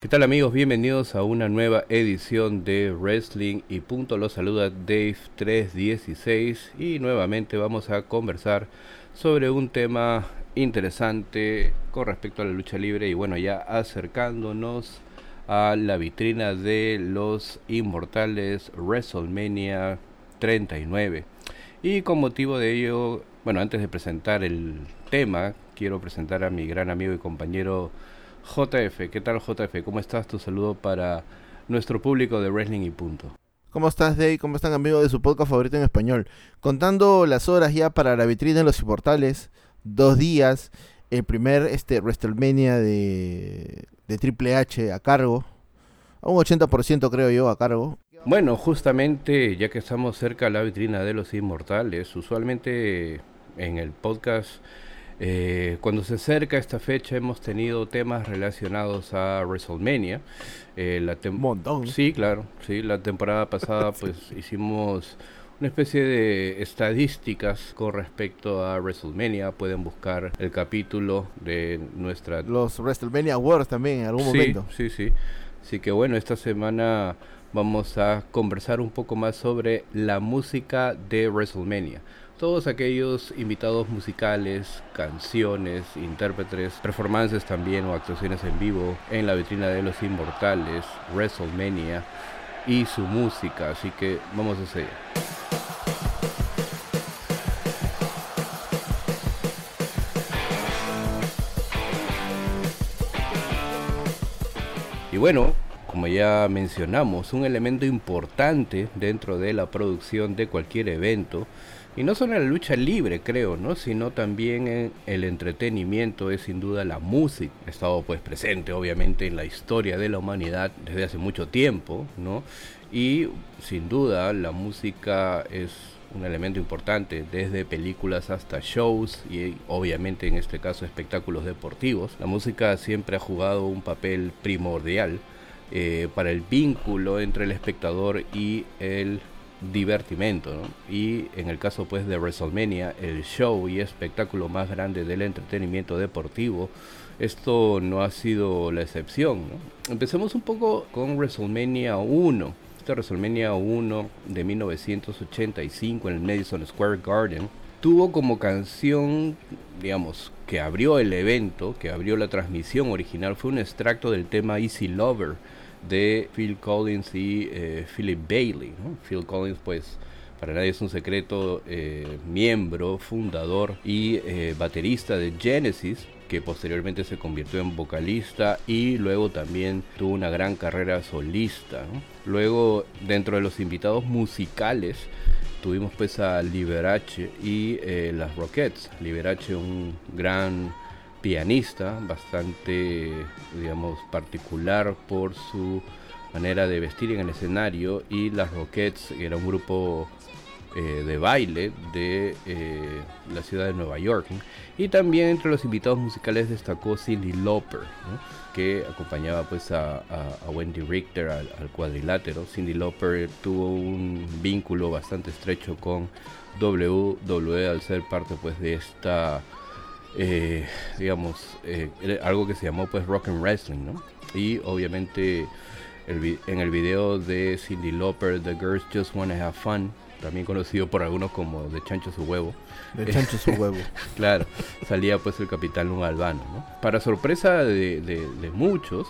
¿Qué tal amigos? Bienvenidos a una nueva edición de Wrestling y punto. Los saluda Dave316 y nuevamente vamos a conversar sobre un tema interesante con respecto a la lucha libre y bueno, ya acercándonos a la vitrina de los inmortales WrestleMania 39. Y con motivo de ello, bueno, antes de presentar el tema, quiero presentar a mi gran amigo y compañero JF, ¿qué tal JF? ¿Cómo estás? Tu saludo para nuestro público de Wrestling y Punto. ¿Cómo estás, Dave? ¿Cómo están amigos de su podcast favorito en español? Contando las horas ya para la vitrina de los inmortales, dos días, el primer este, WrestleMania de, de Triple H a cargo, a un 80% creo yo a cargo. Bueno, justamente ya que estamos cerca de la vitrina de los inmortales, usualmente en el podcast eh, cuando se acerca esta fecha hemos tenido temas relacionados a WrestleMania. Eh, la montón. Sí, claro. Sí, la temporada pasada pues hicimos una especie de estadísticas con respecto a WrestleMania. Pueden buscar el capítulo de nuestra... Los WrestleMania Awards también en algún momento. Sí, sí. Así que bueno, esta semana vamos a conversar un poco más sobre la música de WrestleMania todos aquellos invitados musicales, canciones, intérpretes, performances también o actuaciones en vivo en la vitrina de los inmortales, WrestleMania y su música. Así que vamos a seguir. Y bueno, como ya mencionamos, un elemento importante dentro de la producción de cualquier evento y no solo en la lucha libre, creo, ¿no? Sino también en el entretenimiento es sin duda la música. Ha estado pues presente obviamente en la historia de la humanidad desde hace mucho tiempo, ¿no? Y sin duda la música es un elemento importante, desde películas hasta shows y obviamente en este caso espectáculos deportivos. La música siempre ha jugado un papel primordial eh, para el vínculo entre el espectador y el divertimento, Y en el caso pues de WrestleMania, el show y espectáculo más grande del entretenimiento deportivo, esto no ha sido la excepción, Empecemos un poco con WrestleMania 1. Este WrestleMania 1 de 1985 en el Madison Square Garden tuvo como canción, digamos, que abrió el evento, que abrió la transmisión original, fue un extracto del tema Easy Lover de Phil Collins y eh, Philip Bailey. Phil Collins, pues, para nadie es un secreto, eh, miembro, fundador y eh, baterista de Genesis, que posteriormente se convirtió en vocalista y luego también tuvo una gran carrera solista. Luego, dentro de los invitados musicales, tuvimos pues a Liberace y las Rockettes. Liberace, un gran pianista bastante, digamos, particular por su manera de vestir en el escenario y las Rockets era un grupo eh, de baile de eh, la ciudad de Nueva York y también entre los invitados musicales destacó Cindy Lauper que acompañaba pues a, Wendy Richter al, al, cuadrilátero. Cindy Lauper tuvo un vínculo bastante estrecho con WWE al ser parte pues de esta eh, digamos, eh, algo que se llamó pues rock and wrestling, ¿no? Y obviamente en el video de Cindy Lauper, The Girls Just Wanna Have Fun, también conocido por algunos como De Chancho Su Huevo. De Chancho Su Huevo. claro, salía pues el capitán un albano, ¿no? Para sorpresa de, muchos,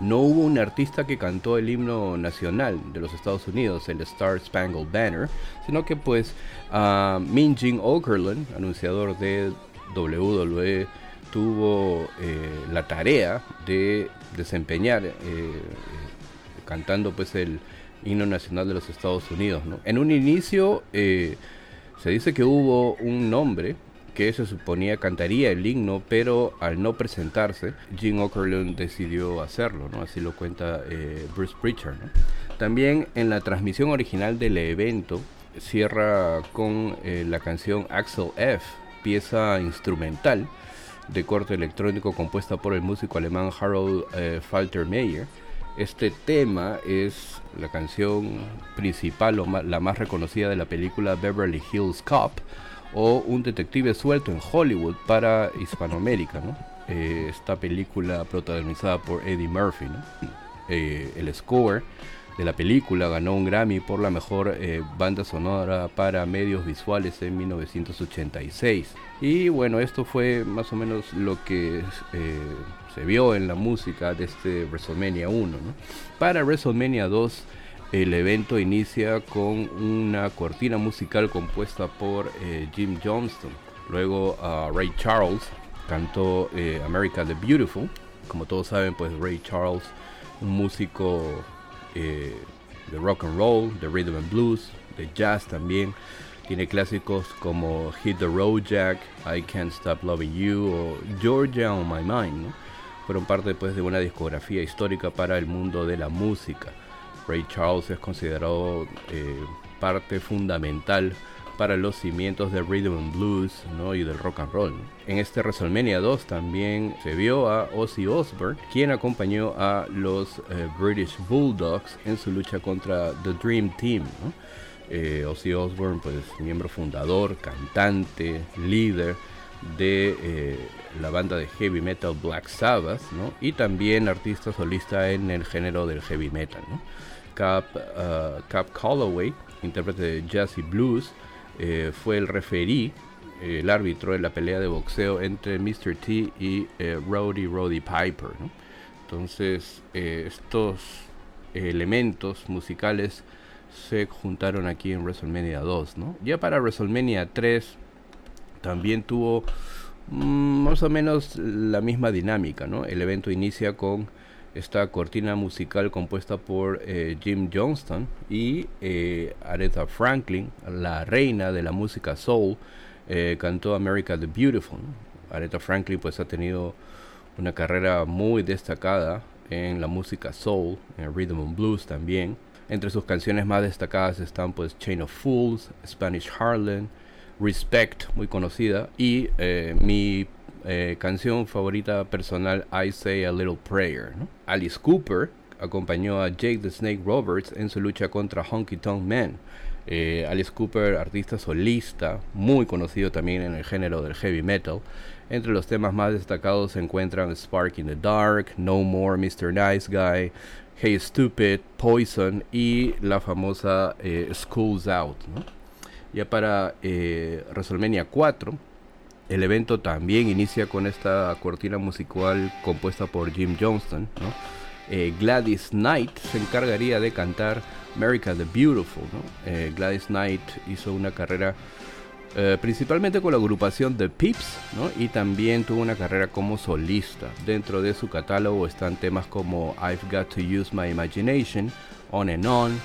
no hubo un artista que cantó el himno nacional de los Estados Unidos, el Star Spangled Banner, sino que pues uh, Min Jin Okerlund, anunciador de WWE tuvo eh, la tarea de desempeñar eh, eh, cantando pues el himno nacional de los Estados Unidos. En un inicio se dice que hubo un nombre que se suponía cantaría el himno, pero al no presentarse, Jim Okerlund decidió hacerlo, así lo cuenta Bruce Pritchard. También en la transmisión original del evento cierra con la canción Axel F pieza instrumental de corte electrónico compuesta por el músico alemán Harold eh, Faltermeyer. Este tema es la canción principal o la más reconocida de la película Beverly Hills Cop o Un detective suelto en Hollywood para Hispanoamérica. esta película protagonizada por Eddie Murphy. el score de la película ganó un Grammy por la mejor banda sonora para medios visuales en 1986. Y bueno, esto fue más o menos lo que se vio en la música de este WrestleMania 1. Para WrestleMania 2 el evento inicia con una cortina musical compuesta por eh, Jim Johnston. Luego uh, Ray Charles cantó eh, America the Beautiful. Como todos saben, pues Ray Charles, un músico eh, de rock and roll, de rhythm and blues, de jazz también. Tiene clásicos como Hit the Road Jack, I Can't Stop Loving You o Georgia on My Mind. Fueron parte pues, de una discografía histórica para el mundo de la música. Ray Charles es considerado eh, parte fundamental para los cimientos del rhythm and blues y del rock and roll. En este WrestleMania 2 también se vio a Ozzy Osbourne, quien acompañó a los eh, British Bulldogs en su lucha contra The Dream Team. Eh, Ozzy Osbourne, pues miembro fundador, cantante, líder de la banda de heavy metal Black Sabbath, y también artista solista en el género del heavy metal. Cap, uh, Cap Calloway, intérprete de jazz blues, eh, fue el referí, el árbitro en la pelea de boxeo entre Mr. T y eh, Roddy Roddy Piper. Entonces, eh, estos elementos musicales se juntaron aquí en WrestleMania 2. Ya para WrestleMania 3 también tuvo mm, más o menos la misma dinámica. El evento inicia con esta cortina musical compuesta por eh, Jim Johnston y eh, Aretha Franklin, la reina de la música soul, eh, cantó America the Beautiful. Aretha Franklin pues ha tenido una carrera muy destacada en la música soul, en rhythm and blues también. Entre sus canciones más destacadas están pues Chain of Fools, Spanish Harlem, Respect, muy conocida, y mi eh, canción favorita personal I Say a Little Prayer. Alice Cooper acompañó a Jake the Snake Roberts en su lucha contra Honky Tonk Man. Eh, Alice Cooper, artista solista, muy conocido también en el género del heavy metal. Entre los temas más destacados se encuentran Spark in the Dark, No More, Mr. Nice Guy, Hey Stupid, Poison y la famosa eh, School's Out. Ya para WrestleMania 4 el evento también inicia con esta cortina musical compuesta por Jim Johnston. Eh, Gladys Knight se encargaría de cantar America the Beautiful. Eh, Gladys Knight hizo una carrera eh, principalmente con la agrupación The Pips y también tuvo una carrera como solista. Dentro de su catálogo están temas como I've Got to Use My Imagination, On and On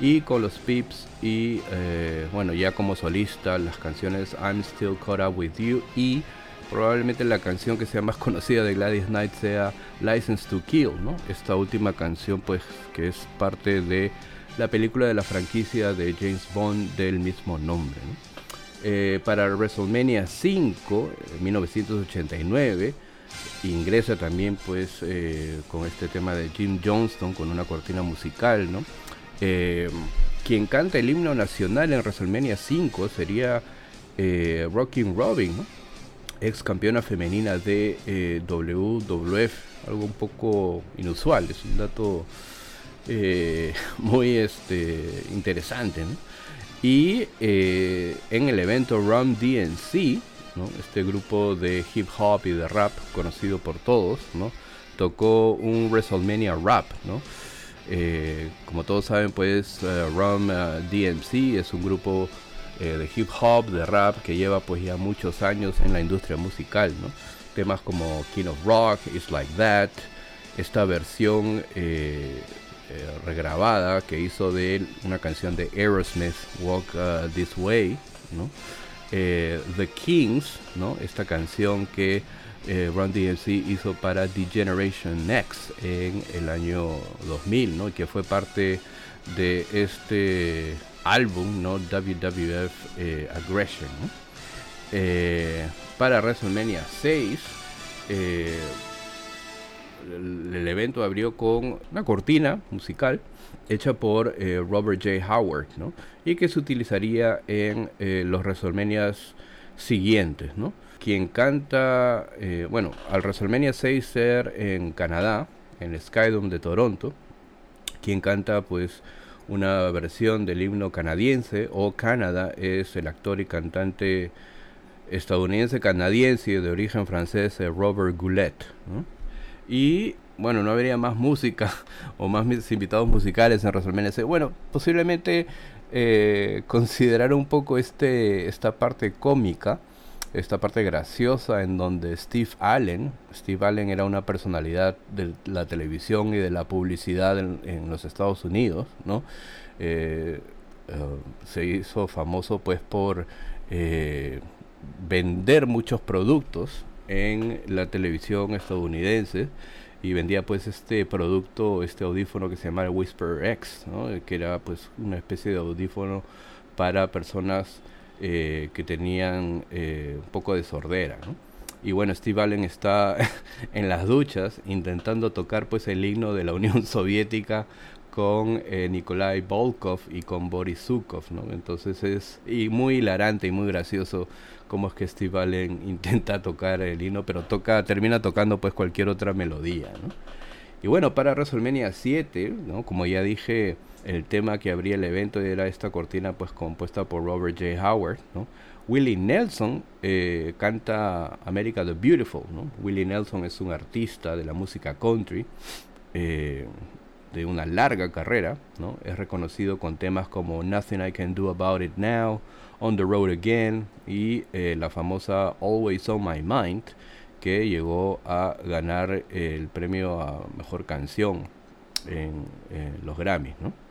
y con los Pips y eh, bueno ya como solista las canciones I'm Still Caught Up With You y probablemente la canción que sea más conocida de Gladys Knight sea License to Kill, ¿no? Esta última canción pues que es parte de la película de la franquicia de James Bond del mismo nombre. Eh, para WrestleMania 5, en 1989, ingresa también pues eh, con este tema de Jim Johnston con una cortina musical, ¿no? Eh, quien canta el himno nacional en WrestleMania 5 sería eh, Rocking Robin, ex campeona femenina de eh, WWF, algo un poco inusual, es un dato muy este, interesante. Y en el evento Rum DNC, este grupo de hip hop y de rap conocido por todos, tocó un WrestleMania rap. Eh, como todos saben, pues uh, Rum uh, DMC es un grupo eh, de hip hop, de rap que lleva pues ya muchos años en la industria musical, ¿no? Temas como King of Rock, It's Like That, esta versión eh, regrabada que hizo de una canción de Aerosmith, Walk This Way, ¿no? The Kings, ¿no? Esta canción que eh, Run DMC hizo para The Generation Next en el año 2000, ¿no? que fue parte de este álbum, ¿no? WWF eh, Aggression. Eh, para WrestleMania 6, el, el, evento abrió con una cortina musical hecha por Robert J. Howard, ¿no? y que se utilizaría en los WrestleManias siguientes, ¿no? Quien canta, eh, bueno, al WrestleMania 6 ser en Canadá, en el Skydome de Toronto, quien canta pues una versión del himno canadiense o Canadá es el actor y cantante estadounidense canadiense de origen francés eh, Robert Goulet. Y bueno, no habría más música o más invitados musicales en WrestleMania 6. Bueno, posiblemente eh, considerar un poco este, esta parte cómica esta parte graciosa en donde Steve Allen, Steve Allen era una personalidad de la televisión y de la publicidad en, los Estados Unidos, ¿no? Eh, eh, se hizo famoso pues por eh, vender muchos productos en la televisión estadounidense y vendía pues este producto, este audífono que se llama Whisper X, ¿no? que era pues una especie de audífono para personas eh, que tenían eh, un poco de sordera. Y bueno, Steve Allen está en las duchas intentando tocar pues el himno de la Unión Soviética con eh, Nikolai Volkov y con Boris Zukov, ¿no? Entonces es y muy hilarante y muy gracioso cómo es que Steve Allen intenta tocar el himno, pero toca termina tocando pues cualquier otra melodía, ¿no? Y bueno, para WrestleMania 7, ¿no? Como ya dije, el tema que abría el evento era esta cortina pues compuesta por Robert J. Howard, ¿no? Willie Nelson eh, canta America the Beautiful, ¿no? Willie Nelson es un artista de la música country eh, de una larga carrera, ¿no? Es reconocido con temas como Nothing I Can Do About It Now, On the Road Again y eh, la famosa Always on My Mind, que llegó a ganar el premio a mejor canción en, en los Grammys, ¿no?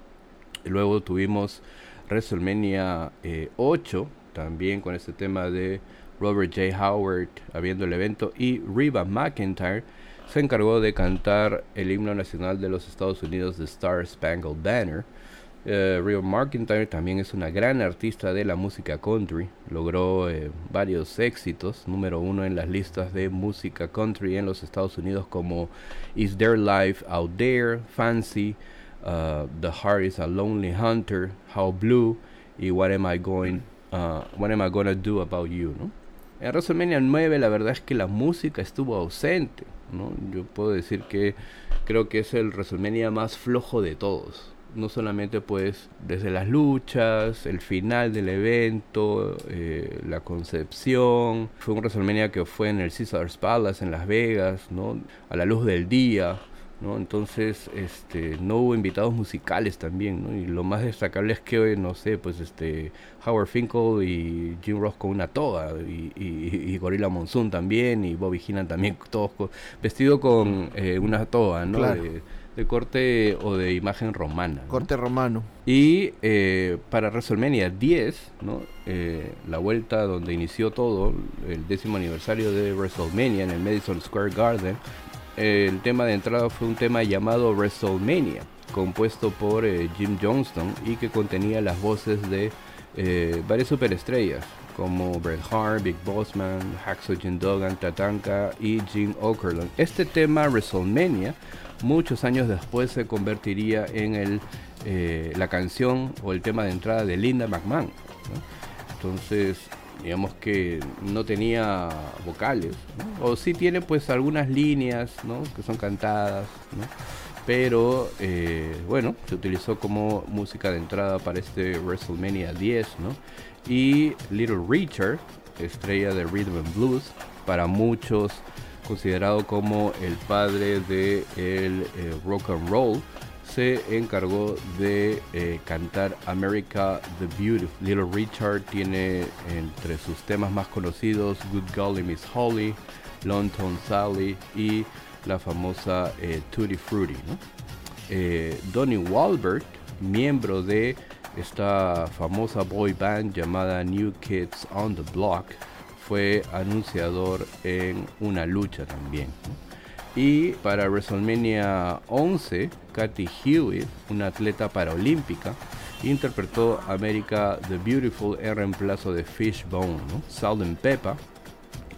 Luego tuvimos WrestleMania 8, eh, también con este tema de Robert J. Howard habiendo el evento. Y Reba McIntyre se encargó de cantar el himno nacional de los Estados Unidos, The Star Spangled Banner. Eh, Reba McIntyre también es una gran artista de la música country. Logró eh, varios éxitos, número uno en las listas de música country en los Estados Unidos como Is There Life Out There, Fancy, Uh, the Heart is a Lonely Hunter, How Blue y What Am I Going, uh, What Am I Gonna Do About You, ¿no? En WrestleMania 9 la verdad es que la música estuvo ausente, ¿no? Yo puedo decir que creo que es el WrestleMania más flojo de todos. No solamente pues desde las luchas, el final del evento, eh, la concepción. Fue un WrestleMania que fue en el Caesars Palace en Las Vegas, ¿no? A la luz del día ¿no? Entonces, este, no hubo invitados musicales también, ¿no? Y lo más destacable es que, no sé, pues este, Howard Finkel y Jim Ross con una toga, y, y, Gorilla Monsoon también, y Bobby Heenan también, todos vestido con eh, una toga, ¿no? De, corte o de imagen romana. Corte romano. Y eh, para WrestleMania 10, ¿no? Eh, la vuelta donde inició todo, el décimo aniversario de WrestleMania en el Madison Square Garden, el tema de entrada fue un tema llamado WrestleMania, compuesto por eh, Jim Johnston y que contenía las voces de eh, varias superestrellas como Bret Hart, Big Bossman, Hacksaw Jim Duggan, Tatanka y Jim Okerlund. Este tema WrestleMania muchos años después se convertiría en el, eh, la canción o el tema de entrada de Linda McMahon. Entonces digamos que no tenía vocales, o sí tiene pues algunas líneas ¿no? que son cantadas, pero eh, bueno, se utilizó como música de entrada para este WrestleMania 10, ¿no? y Little Richard, estrella de Rhythm and Blues, para muchos considerado como el padre de el eh, rock and roll, se encargó de eh, cantar America the Beautiful. Little Richard tiene entre sus temas más conocidos Good Golly Miss Holly, London Sally y la famosa eh, Tutti Frutti. Eh, Donnie Wahlberg, miembro de esta famosa boy band llamada New Kids on the Block, fue anunciador en una lucha también. Y para WrestleMania 11, Kathy Hewitt, una atleta paraolímpica, interpretó America the Beautiful en reemplazo de Fishbone. ¿no? Salt and Peppa,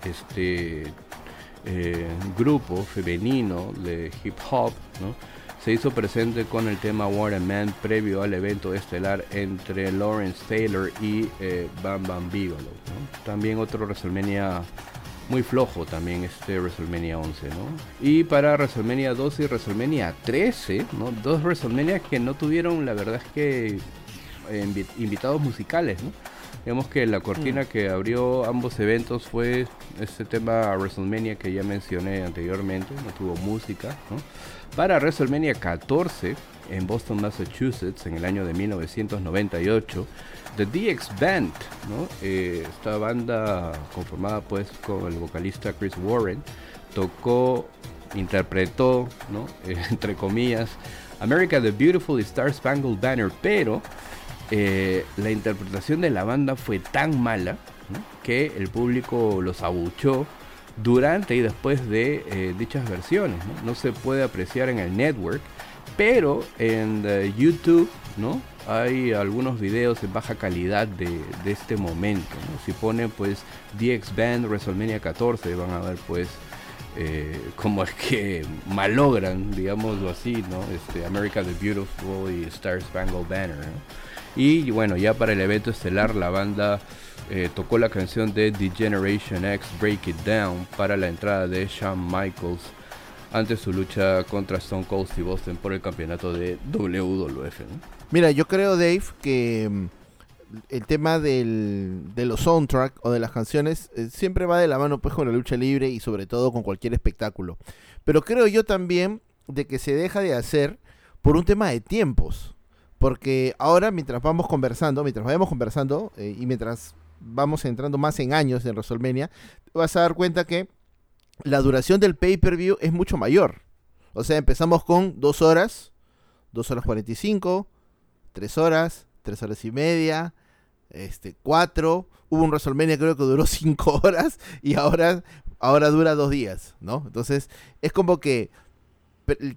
este eh, grupo femenino de hip hop, se hizo presente con el tema War Man previo al evento estelar entre Lawrence Taylor y eh, Bam Bam Bigelow. También otro WrestleMania muy flojo también este WrestleMania 11, ¿no? Y para WrestleMania 12 y WrestleMania 13, ¿no? Dos WrestleMania que no tuvieron, la verdad es que, eh, invitados musicales, ¿no? Digamos que la cortina mm. que abrió ambos eventos fue este tema WrestleMania que ya mencioné anteriormente, no tuvo música, ¿no? Para WrestleMania 14 en Boston, Massachusetts, en el año de 1998, The DX Band. Eh, esta banda conformada pues con el vocalista Chris Warren, tocó, interpretó, ¿no? entre comillas, America the Beautiful Star Spangled Banner, pero eh, la interpretación de la banda fue tan mala que el público los abuchó durante y después de eh, dichas versiones. ¿no? ¿no? se puede apreciar en el network, pero en YouTube, ¿no? hay algunos videos en baja calidad de, este momento. Si ponen pues DX Band WrestleMania 14 van a ver pues eh, cómo es que malogran, digámoslo así, ¿no? Este, America the Beautiful y Star Spangled Banner. Y bueno, ya para el evento estelar la banda eh, tocó la canción de The Generation X Break It Down para la entrada de Shawn Michaels ante su lucha contra Stone Cold y Boston por el campeonato de WWF. Mira, yo creo, Dave, que mm, el tema del, de los soundtrack o de las canciones eh, siempre va de la mano pues con la lucha libre y sobre todo con cualquier espectáculo. Pero creo yo también de que se deja de hacer por un tema de tiempos. Porque ahora mientras vamos conversando, mientras vayamos conversando eh, y mientras vamos entrando más en años en WrestleMania, vas a dar cuenta que la duración del pay-per-view es mucho mayor. O sea, empezamos con dos horas, dos horas 45, tres horas, tres horas y media, este, cuatro. Hubo un WrestleMania creo que duró cinco horas y ahora, ahora dura dos días, ¿no? Entonces, es como que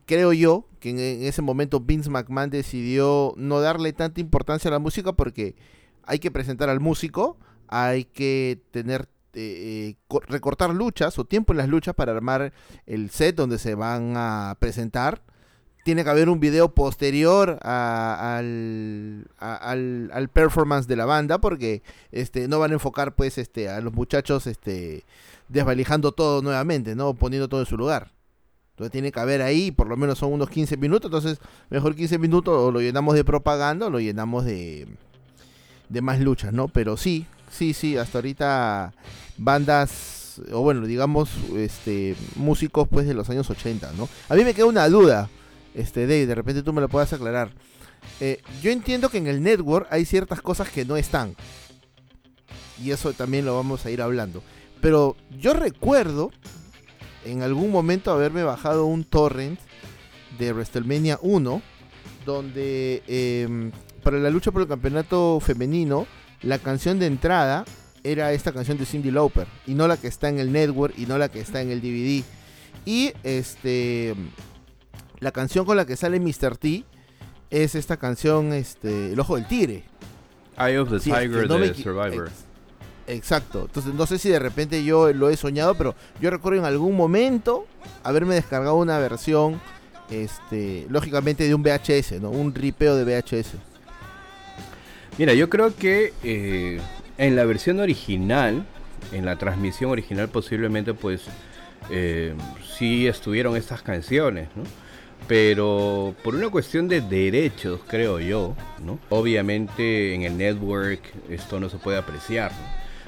creo yo que en, ese momento Vince McMahon decidió no darle tanta importancia a la música porque hay que presentar al músico, hay que tener eh, recortar luchas o tiempo en las luchas para armar el set donde se van a presentar. Tiene que haber un video posterior al, al, performance de la banda porque este, no van a enfocar pues este, a los muchachos este, desvalijando todo nuevamente, ¿no? poniendo todo en su lugar. Entonces tiene que haber ahí, por lo menos son unos 15 minutos, entonces mejor 15 minutos o lo llenamos de propaganda o lo llenamos de, de más luchas, ¿no? Pero sí, sí, sí, hasta ahorita bandas, o bueno, digamos, este, músicos pues de los años 80, ¿no? A mí me queda una duda, este, Dave, de repente tú me lo puedas aclarar. Eh, yo entiendo que en el network hay ciertas cosas que no están. Y eso también lo vamos a ir hablando. Pero yo recuerdo en algún momento haberme bajado un torrent de WrestleMania 1, donde em, para la lucha por el campeonato femenino la canción de entrada era esta canción de Cindy Lauper y no la que está en el network y no la que está en el DVD. Y este la canción con la que sale Mr. T es esta canción este El ojo del tigre. Eye of the Tiger de Survivor. exacto. Entonces no sé si de repente yo lo he soñado, pero yo recuerdo en algún momento haberme descargado una versión este lógicamente de un VHS, ¿no? Un ripeo de VHS. Mira, yo creo que eh, en la versión original, en la transmisión original posiblemente pues eh, sí estuvieron estas canciones, ¿no? Pero por una cuestión de derechos, creo yo, ¿no? Obviamente en el network esto no se puede apreciar,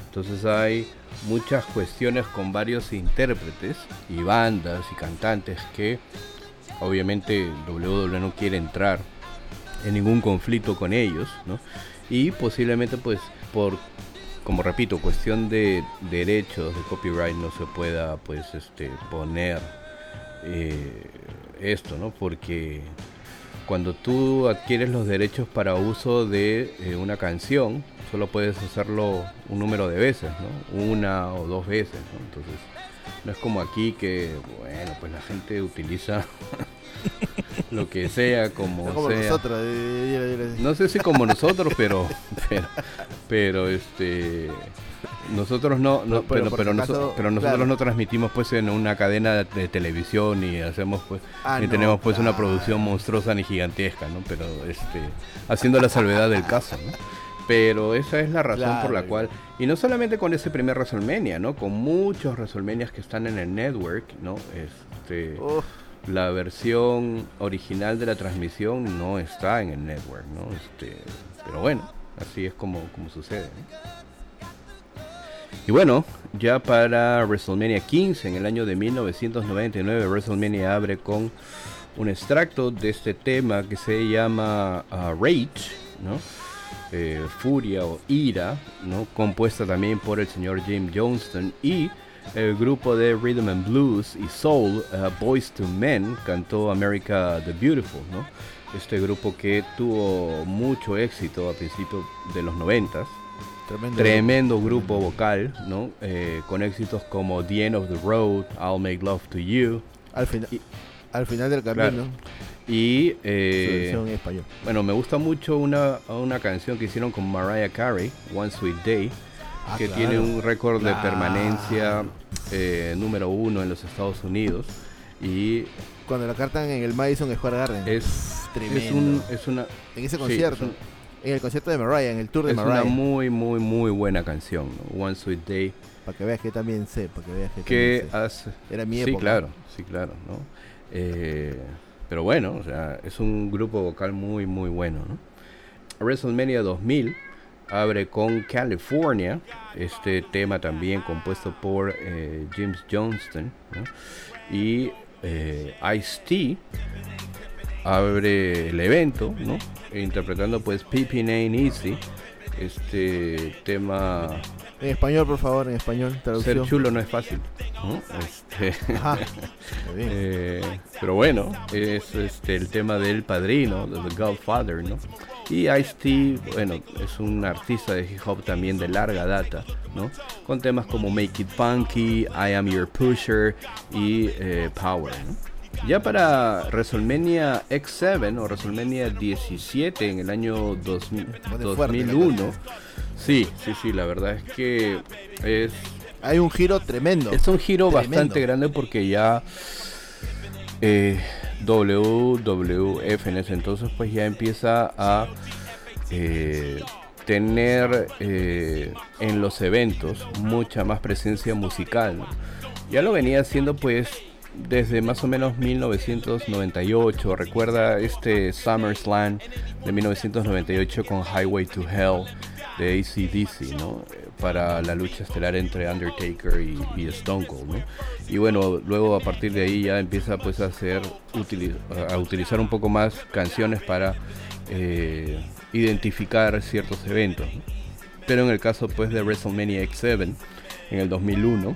Entonces hay muchas cuestiones con varios intérpretes y bandas y cantantes que obviamente WWE no quiere entrar en ningún conflicto con ellos, ¿no? Y posiblemente pues por como repito cuestión de derechos de copyright no se pueda pues este poner eh, esto no porque cuando tú adquieres los derechos para uso de eh, una canción solo puedes hacerlo un número de veces no una o dos veces ¿no? entonces no es como aquí que bueno pues la gente utiliza lo que sea, como, nosotros. Eh, no sé si como nosotros, pero, pero, este nosotros no, pero, pero, nosotros no transmitimos pues en una cadena de televisión y hacemos pues ah, ni tenemos pues una producción monstruosa ni gigantesca, ¿no? Pero este haciendo la salvedad del caso, ¿no? Pero esa es la razón por la cual, y no solamente con ese primer WrestleMania, ¿no? Con muchos WrestleManias que están en el network, ¿no? Este, la versión original de la transmisión no está en el network, ¿no? Este, pero bueno, así es como, como sucede. Y bueno, ya para WrestleMania 15 en el año de 1999, WrestleMania abre con un extracto de este tema que se llama uh, Rage, ¿no? Eh, Furia o Ira, ¿no? compuesta también por el señor Jim Johnston y el grupo de Rhythm and Blues y Soul, uh, Boys to Men, cantó America the Beautiful, ¿no? Este grupo que tuvo mucho éxito a principios de los noventas. Tremendo, grupo vocal, ¿no? Eh, con éxitos como The End of the Road, I'll Make Love to You. Al, final al final del camino. Y eh, español. bueno, me gusta mucho una, una canción que hicieron con Mariah Carey, One Sweet Day, ah, que tiene un récord de permanencia eh, número uno en los Estados Unidos. Y cuando la cantan en el Madison Square Garden. Es tremendo. Es, una, en ese concierto. en el concierto de Mariah, en el tour de Mariah. Es una muy, muy, muy buena canción. One Sweet Day. Para que veas que también sé, para que veas que, hace... Era mi época. Sí, claro, sí, claro, ¿no? Eh, pero bueno, o sea, es un grupo vocal muy, muy bueno, ¿no? WrestleMania 2000 abre con California, este tema también compuesto por eh, James Johnston y eh, Ice-T abre el evento, ¿no? interpretando pues Pippin Ain't Easy, este tema... En español, por favor, en español, traducción. Ser chulo no es fácil, este, eh, pero bueno, es este, el tema del padrino, de The Godfather, ¿no? Y Ice-T, bueno, es un artista de hip hop también de larga data, ¿no? Con temas como Make It Funky, I Am Your Pusher y eh, Power, Ya para WrestleMania X7 o WrestleMania 17 en el año 2001, sí, sí, sí, la verdad es que es... Hay un giro tremendo. Es un giro bastante grande porque ya... Eh, WWF en ese entonces pues ya empieza a eh, tener eh, en los eventos mucha más presencia musical. Ya lo venía haciendo pues desde más o menos 1998. Recuerda este SummerSlam de 1998 con Highway to Hell de ACDC, ¿no? Para la lucha estelar entre Undertaker y, Stone Cold, ¿no? Y bueno, luego a partir de ahí ya empieza pues a hacer a utilizar un poco más canciones para eh, identificar ciertos eventos. Pero en el caso pues de WrestleMania X7 en el 2001,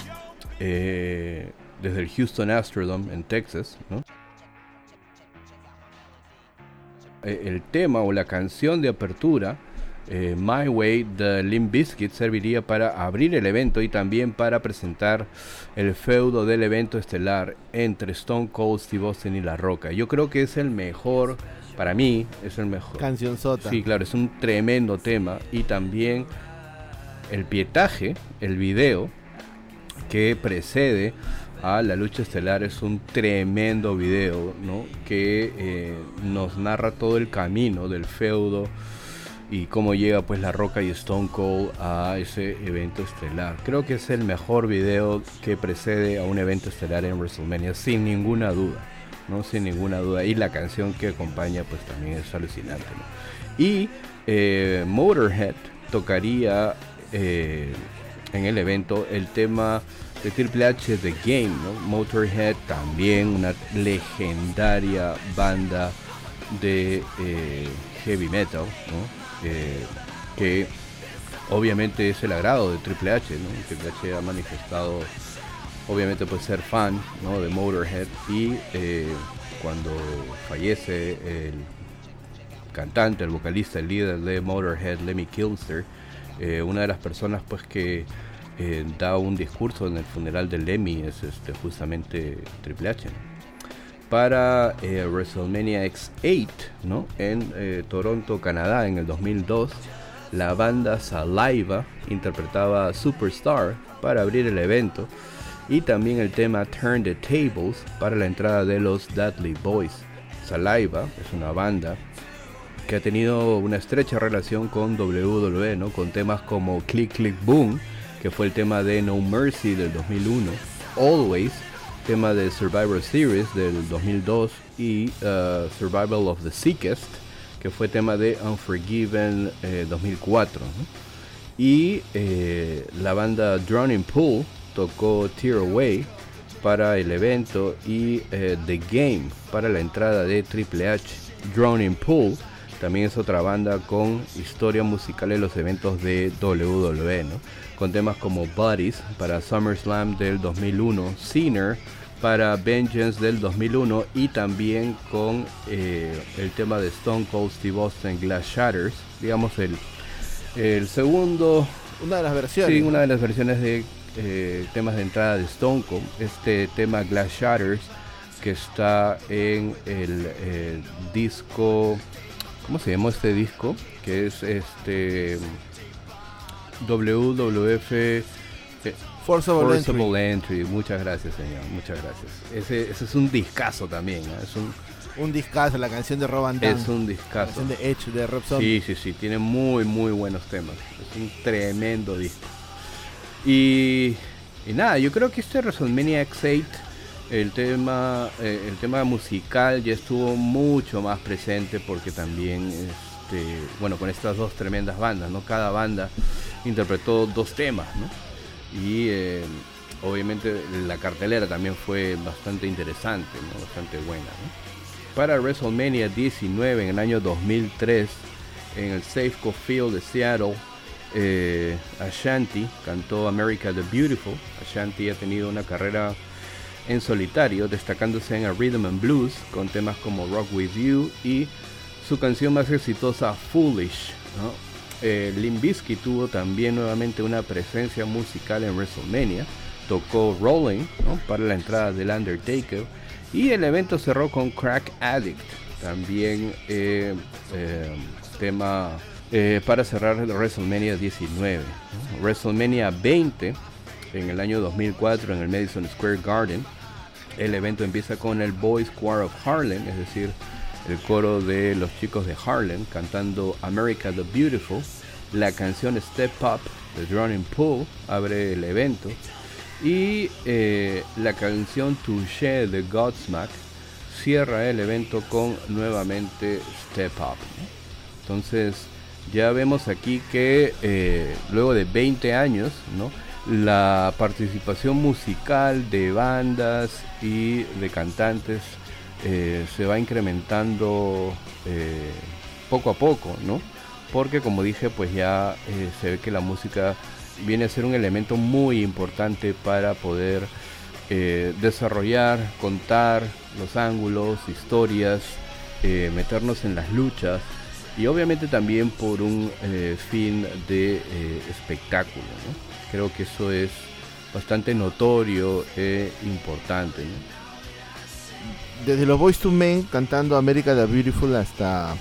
eh, desde el Houston Astrodome en Texas, eh, el tema o la canción de apertura eh, My Way de Limp Bizkit serviría para abrir el evento y también para presentar el feudo del evento estelar entre Stone Cold, Steve Austin y La Roca. Yo creo que es el mejor, para mí, es el mejor. Canción sota. Sí, claro, es un tremendo tema y también el pietaje, el video que precede a la lucha estelar es un tremendo video, ¿no? Que eh, nos narra todo el camino del feudo y cómo llega pues La Roca y Stone Cold a ese evento estelar. Creo que es el mejor video que precede a un evento estelar en WrestleMania, sin ninguna duda, ¿no? Sin ninguna duda. Y la canción que acompaña pues también es alucinante, Y eh, Motorhead tocaría eh, en el evento el tema de Triple H The Game, Motorhead también una legendaria banda de eh, heavy metal, ¿no? que obviamente es el agrado de Triple H, Triple H ha manifestado obviamente pues ser fan de Motorhead y eh, cuando fallece el cantante, el vocalista, el líder de Motorhead, Lemmy Kilmister, eh, una de las personas pues que eh, da un discurso en el funeral de Lemmy es este, justamente Triple H para eh, WrestleMania X8 ¿no? en eh, Toronto, Canadá, en el 2002. La banda Saliva interpretaba Superstar para abrir el evento y también el tema Turn the Tables para la entrada de los Dudley Boys. Saliva es una banda que ha tenido una estrecha relación con WWE, ¿no? Con temas como Click Click Boom, que fue el tema de No Mercy del 2001, Always, tema de Survivor Series del 2002 y uh, Survival of the Sickest, que fue tema de Unforgiven 2004. Eh, y eh, la banda Drowning Pool tocó Tear Away para el evento y eh, The Game para la entrada de Triple H. Drowning Pool también es otra banda con historia musical en los eventos de WWE, con temas como Buddies para SummerSlam del 2001, Sinner para Vengeance del 2001 y también con eh, el tema de Stone Cold Steve Austin Glass Shatters, digamos el, el segundo... Una de las versiones. Sí, una de las versiones de eh, temas de entrada de Stone Cold, este tema Glass Shatters que está en el eh, disco, ¿cómo se llama este disco? Que es este WWF Forcible, Forcible entry. Muchas gracias, señor. Muchas gracias. Ese, ese es un discazo también. Es un, un discazo, la canción de Rob Es un discazo. La canción de Edge, de Rob Sí, sí, sí. Tiene muy, muy buenos temas. Es un tremendo disco. Y, y nada, yo creo que este WrestleMania X8, el tema, eh, el tema musical ya estuvo mucho más presente porque también, este, bueno, con estas dos tremendas bandas, ¿no? Cada banda interpretó dos temas, ¿no? y eh, obviamente la cartelera también fue bastante interesante, bastante buena. Para WrestleMania 19 en el año 2003 en el Safeco Field de Seattle, eh, Ashanti cantó America the Beautiful. Ashanti ha tenido una carrera en solitario, destacándose en el Rhythm and Blues con temas como Rock With You y su canción más exitosa Foolish. Eh, Limbisky tuvo también nuevamente una presencia musical en WrestleMania. Tocó Rolling para la entrada del Undertaker. Y el evento cerró con Crack Addict. También eh, eh, tema para cerrar WrestleMania 19. WrestleMania 20 en el año 2004 en el Madison Square Garden. El evento empieza con el Boys Choir of Harlem, es decir, el coro de los chicos de Harlem cantando America the Beautiful. La canción Step Up de Drowning Pool abre el evento. Y eh, la canción Touché de Godsmack cierra el evento con nuevamente Step Up. Entonces ya vemos aquí que eh, luego de 20 años, ¿no? La participación musical de bandas y de cantantes eh, se va incrementando eh, poco a poco, ¿no? Porque como dije, pues ya eh, se ve que la música viene a ser un elemento muy importante para poder desarrollar, contar los ángulos, historias, meternos en las luchas y obviamente también por un fin de espectáculo. Creo que eso es bastante notorio e importante. desde los Boys to Men cantando America the Beautiful hasta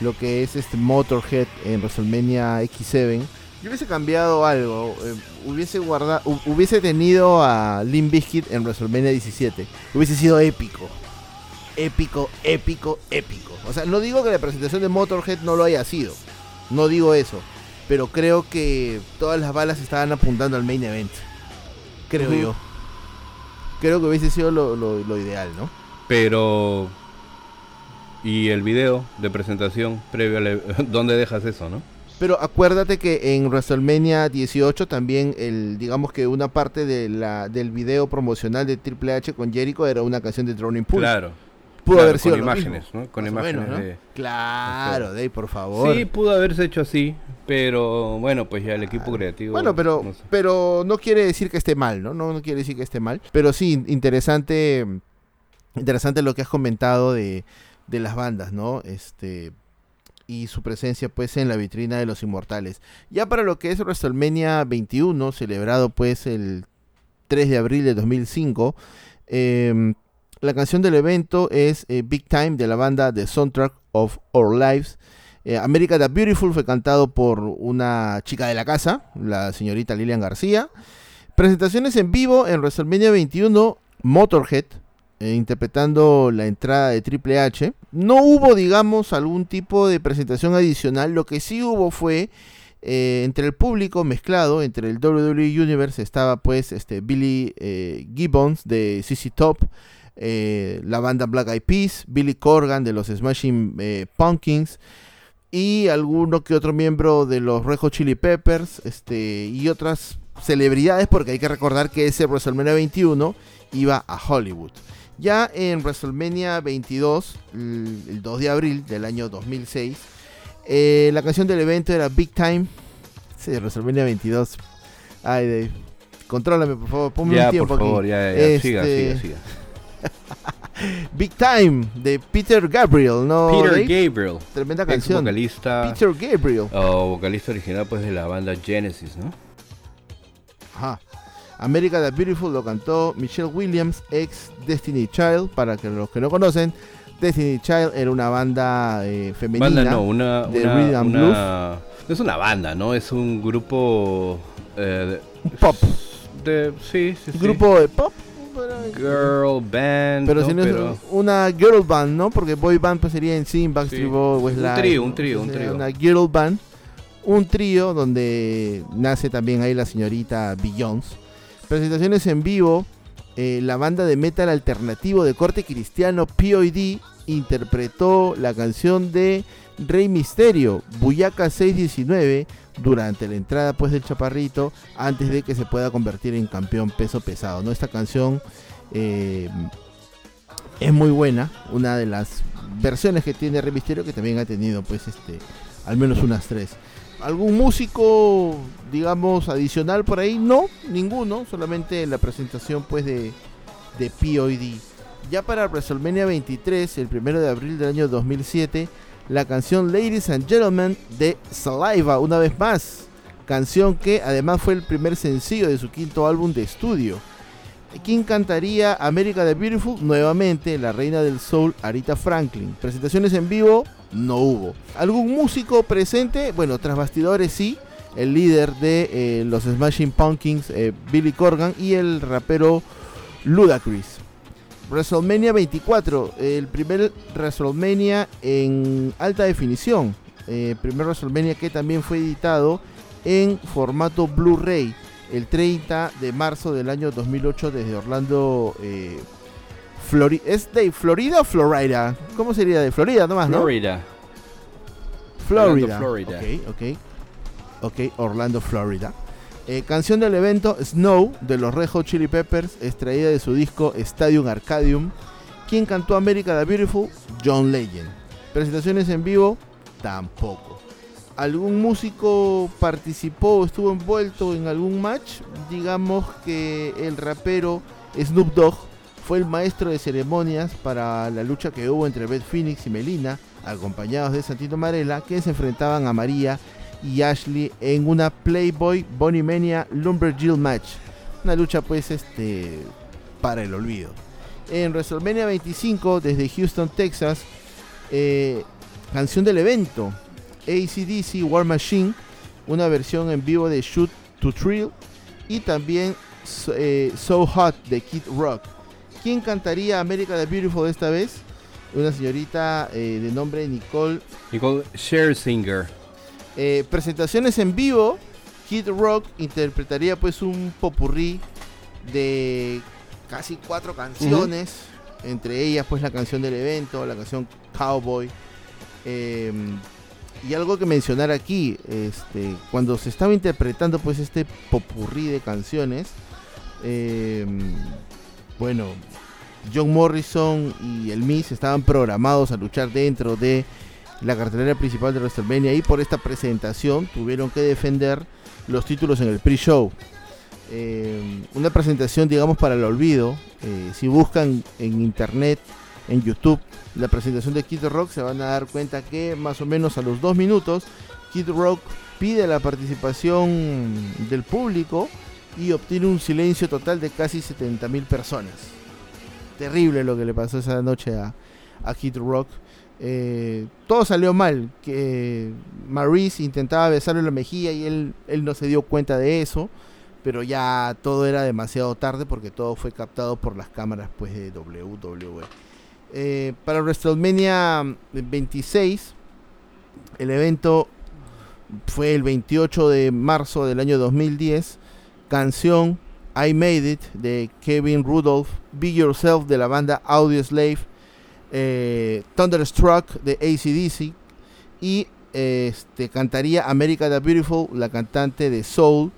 lo que es este Motorhead en WrestleMania X7, yo hubiese cambiado algo. Eh, hubiese guardado, hubiese tenido a Limp Bizkit en WrestleMania 17. Hubiese sido épico. Épico, épico, épico. O sea, no digo que la presentación de Motorhead no lo haya sido. No digo eso. Pero creo que todas las balas estaban apuntando al main event. Creo yo. Creo que hubiese sido lo ideal, ¿no? Pero. Y el video de presentación previo a ¿Dónde dejas eso, no? Pero acuérdate que en WrestleMania 18 también el digamos que una parte de la del video promocional de Triple H con Jericho era una canción de Drowning Pool. Claro. Pudo haber sido con imágenes, ¿no? Con imágenes de Claro, Dave, por favor. Sí, pudo haberse hecho así, pero bueno, pues ya el equipo creativo Bueno, pero no pero no quiere decir que esté mal, ¿no? ¿no? No quiere decir que esté mal, pero sí interesante interesante lo que has comentado de, de las bandas, ¿no? Este y su presencia pues en la vitrina de los inmortales. Ya para lo que es WrestleMania 21, celebrado pues el 3 de abril de 2005, em, la canción del evento es eh, Big Time de la banda The Soundtrack of Our Lives. Eh, America the Beautiful fue cantado por una chica de la casa, la señorita Lilian García. Presentaciones en vivo en WrestleMania 21, Motorhead, eh, interpretando la entrada de Triple H. No hubo, digamos, algún tipo de presentación adicional. Lo que sí hubo fue entre el público mezclado, entre el WWE Universe, estaba pues este Billy Gibbons de CC Top, la banda Black Eyed Peas, Billy Corgan de los Smashing Pumpkins y alguno que otro miembro de los Red Chili Peppers este, y otras celebridades, porque hay que recordar que ese WrestleMania 21 iba a Hollywood. Ya en WrestleMania 22, el 2 de abril del año 2006, eh, la canción del evento era Big Time. Sí, WrestleMania 22. Ay, Dave. Contrólame, por favor. Ponme un tiempo por favor, Ya, ya, siga, este, siga, siga. Big Time de Peter Gabriel, ¿no? Peter Gabriel. Tremenda canción. vocalista. Peter Gabriel. Oh, vocalista original pues de la banda Genesis, ¿no? Ajá. America the Beautiful lo cantó Michelle Williams, ex Destiny Child. Para que los que no conocen, Destiny Child era una banda eh, femenina. Banda no, una, de una, No es una banda, ¿no? Es un grupo. Eh, pop. De, sí, sí, Grupo de pop. Girl band. Pero si no es una girl band, ¿no? Porque boy band pues sería en sí, Backstreet Boys, Westlife. Un trío, un trío, un trío. Una girl band. Un trío donde nace también ahí la señorita Beyoncé presentaciones en vivo, eh, la banda de metal alternativo de corte cristiano POD interpretó la canción de Rey Misterio, Buyaca 619, durante la entrada pues del Chaparrito, antes de que se pueda convertir en campeón peso pesado. ¿no? Esta canción eh, es muy buena, una de las versiones que tiene Rey Misterio, que también ha tenido pues este, al menos unas tres. ¿Algún músico, digamos, adicional por ahí? No, ninguno, solamente la presentación pues de, de POD. Ya para WrestleMania 23, el primero de abril del año 2007, la canción Ladies and Gentlemen de Saliva, una vez más. Canción que además fue el primer sencillo de su quinto álbum de estudio. ¿Quién cantaría America the Beautiful? Nuevamente, la reina del soul, Arita Franklin. Presentaciones en vivo, no hubo. ¿Algún músico presente? Bueno, tras bastidores sí. El líder de eh, los Smashing Pumpkins, eh, Billy Corgan, y el rapero Ludacris. WrestleMania 24, el primer WrestleMania en alta definición. Eh, primer WrestleMania que también fue editado en formato Blu-ray el 30 de marzo del año 2008 desde Orlando, eh, Florida. ¿Es de Florida o Florida? ¿Cómo sería de Florida nomás, no? Florida. Florida. Florida. Ok, ok. Ok, Orlando, Florida. Eh, canción del evento Snow de los Red Chili Peppers, extraída de su disco Stadium Arcadium. ¿Quién cantó America the Beautiful? John Legend. Presentaciones en vivo, tampoco. ¿Algún músico participó, estuvo envuelto en algún match? Digamos que el rapero Snoop Dogg fue el maestro de ceremonias para la lucha que hubo entre Beth Phoenix y Melina, acompañados de Santino Marella, que se enfrentaban a María y Ashley en una Playboy Bonnie Mania Lumberjill match. Una lucha pues este para el olvido. En WrestleMania 25 desde Houston, Texas, eh, canción del evento, ACDC War Machine, una versión en vivo de Shoot to Thrill y también eh, So Hot de Kid Rock. ¿Quién cantaría America the Beautiful esta vez? Una señorita eh, de nombre Nicole. Nicole Scherzinger. Eh, presentaciones en vivo. Kid Rock interpretaría pues un popurrí de casi cuatro canciones. Entre ellas pues la canción del evento, la canción Cowboy. Em, y algo que mencionar aquí, este, cuando se estaba interpretando pues este popurrí de canciones, em, bueno, John Morrison y el Miz estaban programados a luchar dentro de la cartelera principal de WrestleMania y por esta presentación tuvieron que defender los títulos en el pre-show. Eh, una presentación, digamos, para el olvido. Eh, si buscan en internet, en YouTube, la presentación de Kid Rock, se van a dar cuenta que más o menos a los dos minutos, Kid Rock pide la participación del público y obtiene un silencio total de casi 70.000 personas terrible lo que le pasó esa noche a, a Kid Rock. Eh, todo salió mal. Que Maurice intentaba besarle la mejilla y él, él no se dio cuenta de eso. pero ya todo era demasiado tarde porque todo fue captado por las cámaras pues de WWE. Eh, para WrestleMania 26, el evento fue el 28 de marzo del año 2010. Canción I Made It de Kevin Rudolph, Be Yourself de la banda Audio Slave, eh, Thunderstruck de ACDC y este, cantaría America the Beautiful, la cantante de Soul,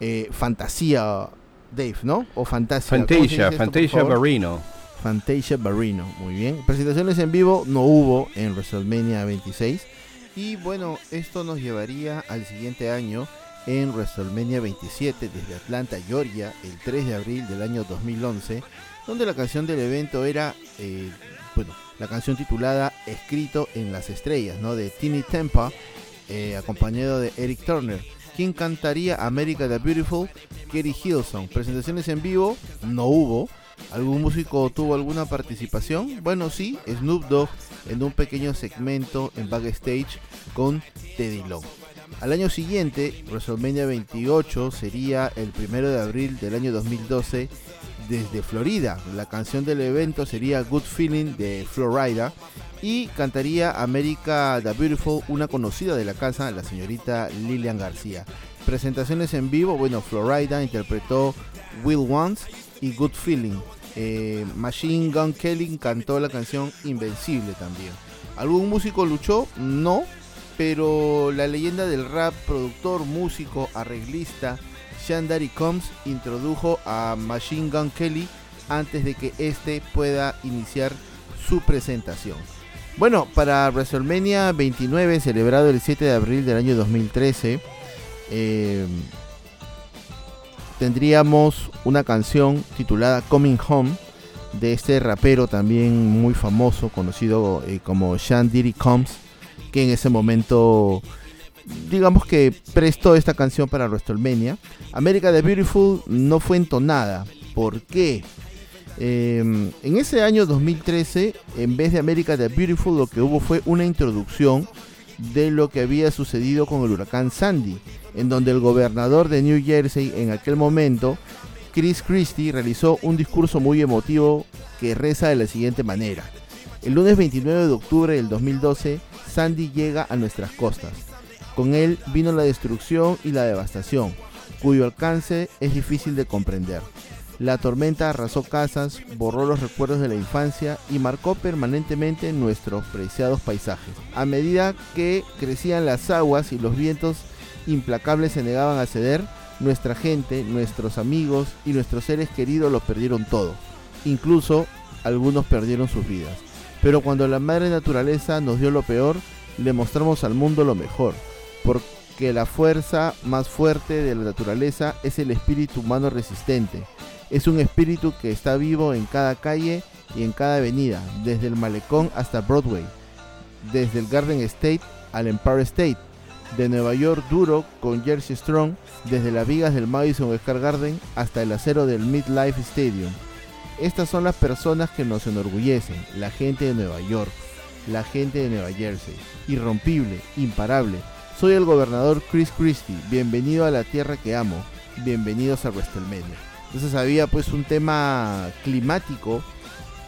eh, Fantasía, Dave, ¿no? O Fantasia. Fantasia, Fantasia Barrino. Fantasia Barrino, muy bien. Presentaciones en vivo no hubo en WrestleMania 26. Y bueno, esto nos llevaría al siguiente año en WrestleMania 27 desde Atlanta, Georgia, el 3 de abril del año 2011, donde la canción del evento era, eh, bueno, la canción titulada Escrito en las Estrellas, ¿no? De Tiny Tempa, eh, acompañado de Eric Turner. quien cantaría America the Beautiful? Kerry Hilson. Presentaciones en vivo, no hubo. ¿Algún músico tuvo alguna participación? Bueno, sí, Snoop Dogg en un pequeño segmento en backstage con Teddy Long. Al año siguiente, WrestleMania 28 sería el primero de abril del año 2012 desde Florida. La canción del evento sería Good Feeling de Florida y cantaría America the Beautiful, una conocida de la casa, la señorita Lilian García. Presentaciones en vivo, bueno, Florida interpretó Will Once y Good Feeling. Eh, Machine Gun Kelly cantó la canción Invencible también. ¿Algún músico luchó? No, pero la leyenda del rap, productor, músico, arreglista, Shandari Combs introdujo a Machine Gun Kelly antes de que éste pueda iniciar su presentación. Bueno, para WrestleMania 29, celebrado el 7 de abril del año 2013, eh, tendríamos una canción titulada Coming Home de este rapero también muy famoso, conocido eh, como Shandiri Combs, que en ese momento digamos que prestó esta canción para WrestleMania. America the Beautiful no fue entonada. ¿Por qué? Em, en ese año 2013, en vez de America the Beautiful, lo que hubo fue una introducción de lo que había sucedido con el huracán Sandy, en donde el gobernador de New Jersey en aquel momento, Chris Christie, realizó un discurso muy emotivo que reza de la siguiente manera. El lunes 29 de octubre del 2012, Sandy llega a nuestras costas. Con él vino la destrucción y la devastación, cuyo alcance es difícil de comprender. La tormenta arrasó casas, borró los recuerdos de la infancia y marcó permanentemente nuestros preciados paisajes. A medida que crecían las aguas y los vientos implacables se negaban a ceder, nuestra gente, nuestros amigos y nuestros seres queridos lo perdieron todo. Incluso algunos perdieron sus vidas. Pero cuando la madre naturaleza nos dio lo peor, le mostramos al mundo lo mejor porque la fuerza más fuerte de la naturaleza es el espíritu humano resistente. Es un espíritu que está vivo en cada calle y en cada avenida, desde el malecón hasta Broadway, desde el Garden State al Empire State, de Nueva York duro con Jersey Strong, desde las vigas del Madison Square Garden hasta el acero del Midlife Stadium. Estas son las personas que nos enorgullecen, la gente de Nueva York, la gente de Nueva Jersey, irrompible, imparable, soy el gobernador Chris Christie. Bienvenido a la tierra que amo. Bienvenidos a WrestleMania. Entonces había pues un tema climático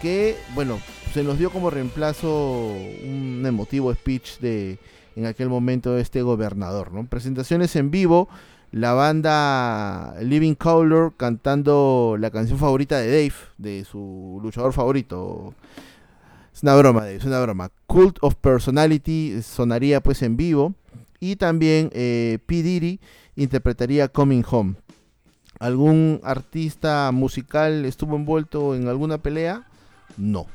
que, bueno, se nos dio como reemplazo un emotivo speech de en aquel momento este gobernador, ¿no? Presentaciones en vivo, la banda Living Color cantando la canción favorita de Dave, de su luchador favorito. Es una broma, Dave, es una broma. Cult of Personality sonaría pues en vivo. Y también eh, P. Diddy interpretaría Coming Home. ¿Algún artista musical estuvo envuelto en alguna pelea? No.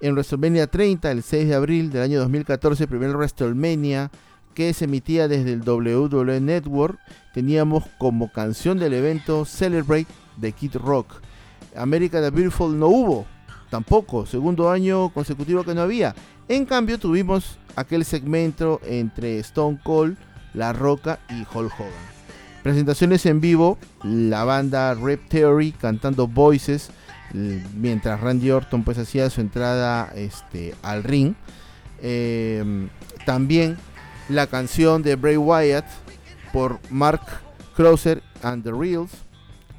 En WrestleMania 30, el 6 de abril del año 2014, primer WrestleMania que se emitía desde el WWE Network, teníamos como canción del evento Celebrate de Kid Rock. América the Beautiful no hubo, tampoco, segundo año consecutivo que no había. En cambio tuvimos aquel segmento entre Stone Cold, La Roca y Hulk Hogan. Presentaciones en vivo, la banda Rap Theory cantando Voices, mientras Randy Orton pues hacía su entrada este, al ring. Em, también la canción de Bray Wyatt por Mark Krauser and the Reels,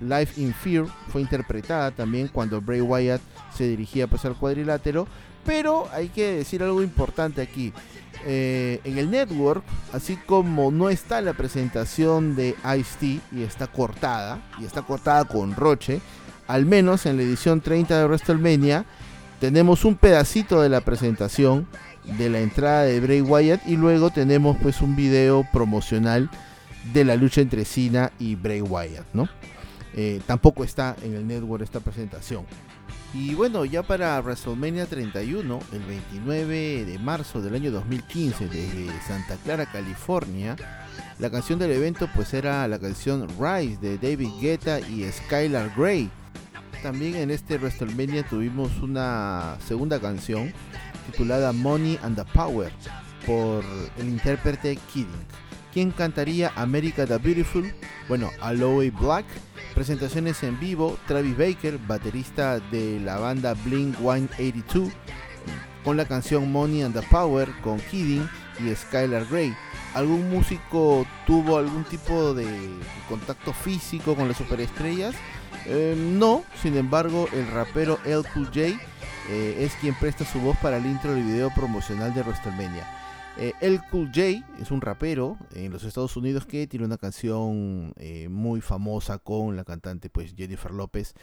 Life in Fear, fue interpretada también cuando Bray Wyatt se dirigía pues, al cuadrilátero. Pero hay que decir algo importante aquí. Eh, en el network, así como no está la presentación de Ice-T y está cortada, y está cortada con Roche, al menos en la edición 30 de WrestleMania, tenemos un pedacito de la presentación de la entrada de Bray Wyatt y luego tenemos pues un video promocional de la lucha entre Cena y Bray Wyatt, ¿no? Eh, tampoco está en el network esta presentación. Y bueno, ya para WrestleMania 31, el 29 de marzo del año 2015, desde Santa Clara, California, la canción del evento pues era la canción Rise de David Guetta y Skylar Grey. También en este WrestleMania tuvimos una segunda canción titulada Money and the Power por el intérprete Kidding. ¿Quién cantaría America the Beautiful? Bueno, Aloe Black Presentaciones en vivo, Travis Baker, baterista de la banda Blink 182, con la canción Money and the Power, con Kidding y Skylar Grey. ¿Algún músico tuvo algún tipo de contacto físico con las superestrellas? Eh, no, sin embargo, el rapero El Cool J eh, es quien presta su voz para el intro del video promocional de WrestleMania. Eh, el Cool J es un rapero en los Estados Unidos que tiene una canción eh, muy famosa con la cantante pues Jennifer López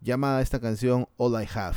llamada esta canción All I Have.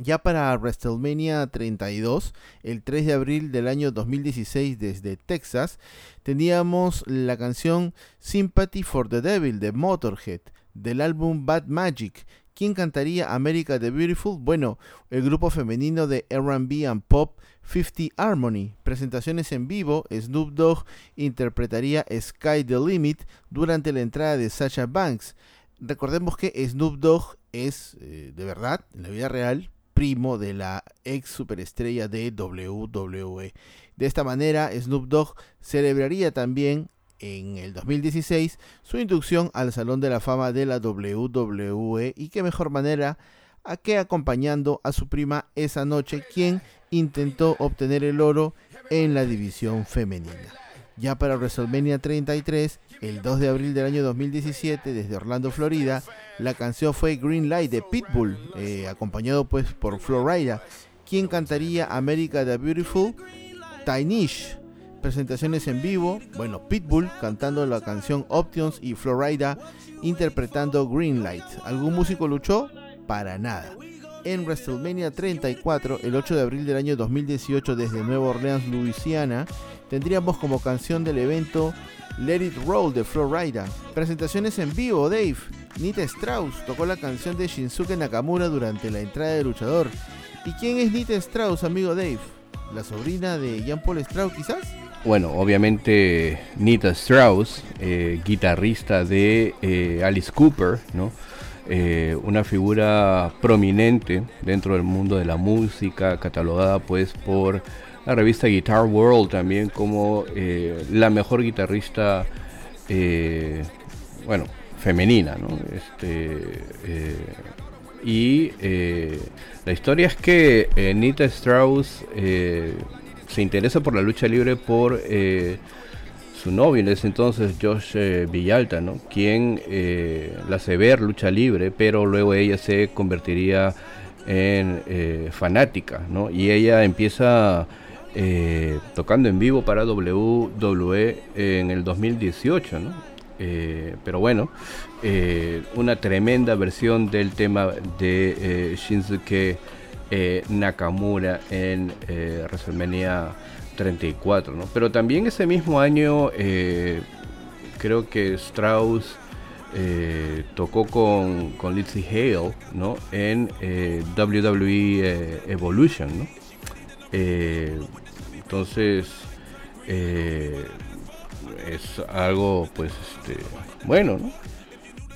Ya para WrestleMania 32, el 3 de abril del año 2016 desde Texas, teníamos la canción Sympathy for the Devil de Motorhead del álbum Bad Magic. ¿Quién cantaría America the Beautiful? Bueno, el grupo femenino de RB and Pop 50 Harmony. Presentaciones en vivo, Snoop Dogg interpretaría Sky the Limit durante la entrada de Sasha Banks. Recordemos que Snoop Dogg es, eh, de verdad, en la vida real, primo de la ex superestrella de WWE. De esta manera, Snoop Dogg celebraría también en el 2016 su inducción al Salón de la Fama de la WWE y qué mejor manera a que acompañando a su prima esa noche, quien intentó obtener el oro en la división femenina. Ya para WrestleMania 33, el 2 de abril del año 2017, desde Orlando, Florida, la canción fue Green Light de Pitbull, eh, acompañado pues por Florida, quien cantaría America the Beautiful, Tynish. Presentaciones en vivo, bueno, Pitbull cantando la canción Options y Florida interpretando Green Light. ¿Algún músico luchó? Para nada en WrestleMania 34, el 8 de abril del año 2018 desde Nueva Orleans, Luisiana, tendríamos como canción del evento Let It Roll de Florida. Presentaciones en vivo, Dave. Nita Strauss tocó la canción de Shinsuke Nakamura durante la entrada del luchador. ¿Y quién es Nita Strauss, amigo Dave? ¿La sobrina de Jean Paul Strauss quizás? Bueno, obviamente Nita Strauss, eh, guitarrista de eh, Alice Cooper, ¿no? Eh, una figura prominente dentro del mundo de la música, catalogada pues por la revista Guitar World también como la mejor guitarrista, bueno, femenina, ¿no? Este, y la historia es que Nita Strauss se interesa por la lucha libre por su novio en ese entonces, Josh eh, Villalta, ¿no? quien eh, la hace ver lucha libre, pero luego ella se convertiría en eh, fanática, ¿no? y ella empieza tocando en vivo para WWE en el 2018, ¿no? pero bueno, una tremenda versión del tema de Shinsuke Nakamura en WrestleMania 34, ¿no? Pero también ese mismo año eh, creo que Strauss eh, tocó con, con Lindsay Hale, ¿no? En eh, WWE Evolution, ¿no? entonces es algo, pues, este, bueno, ¿no?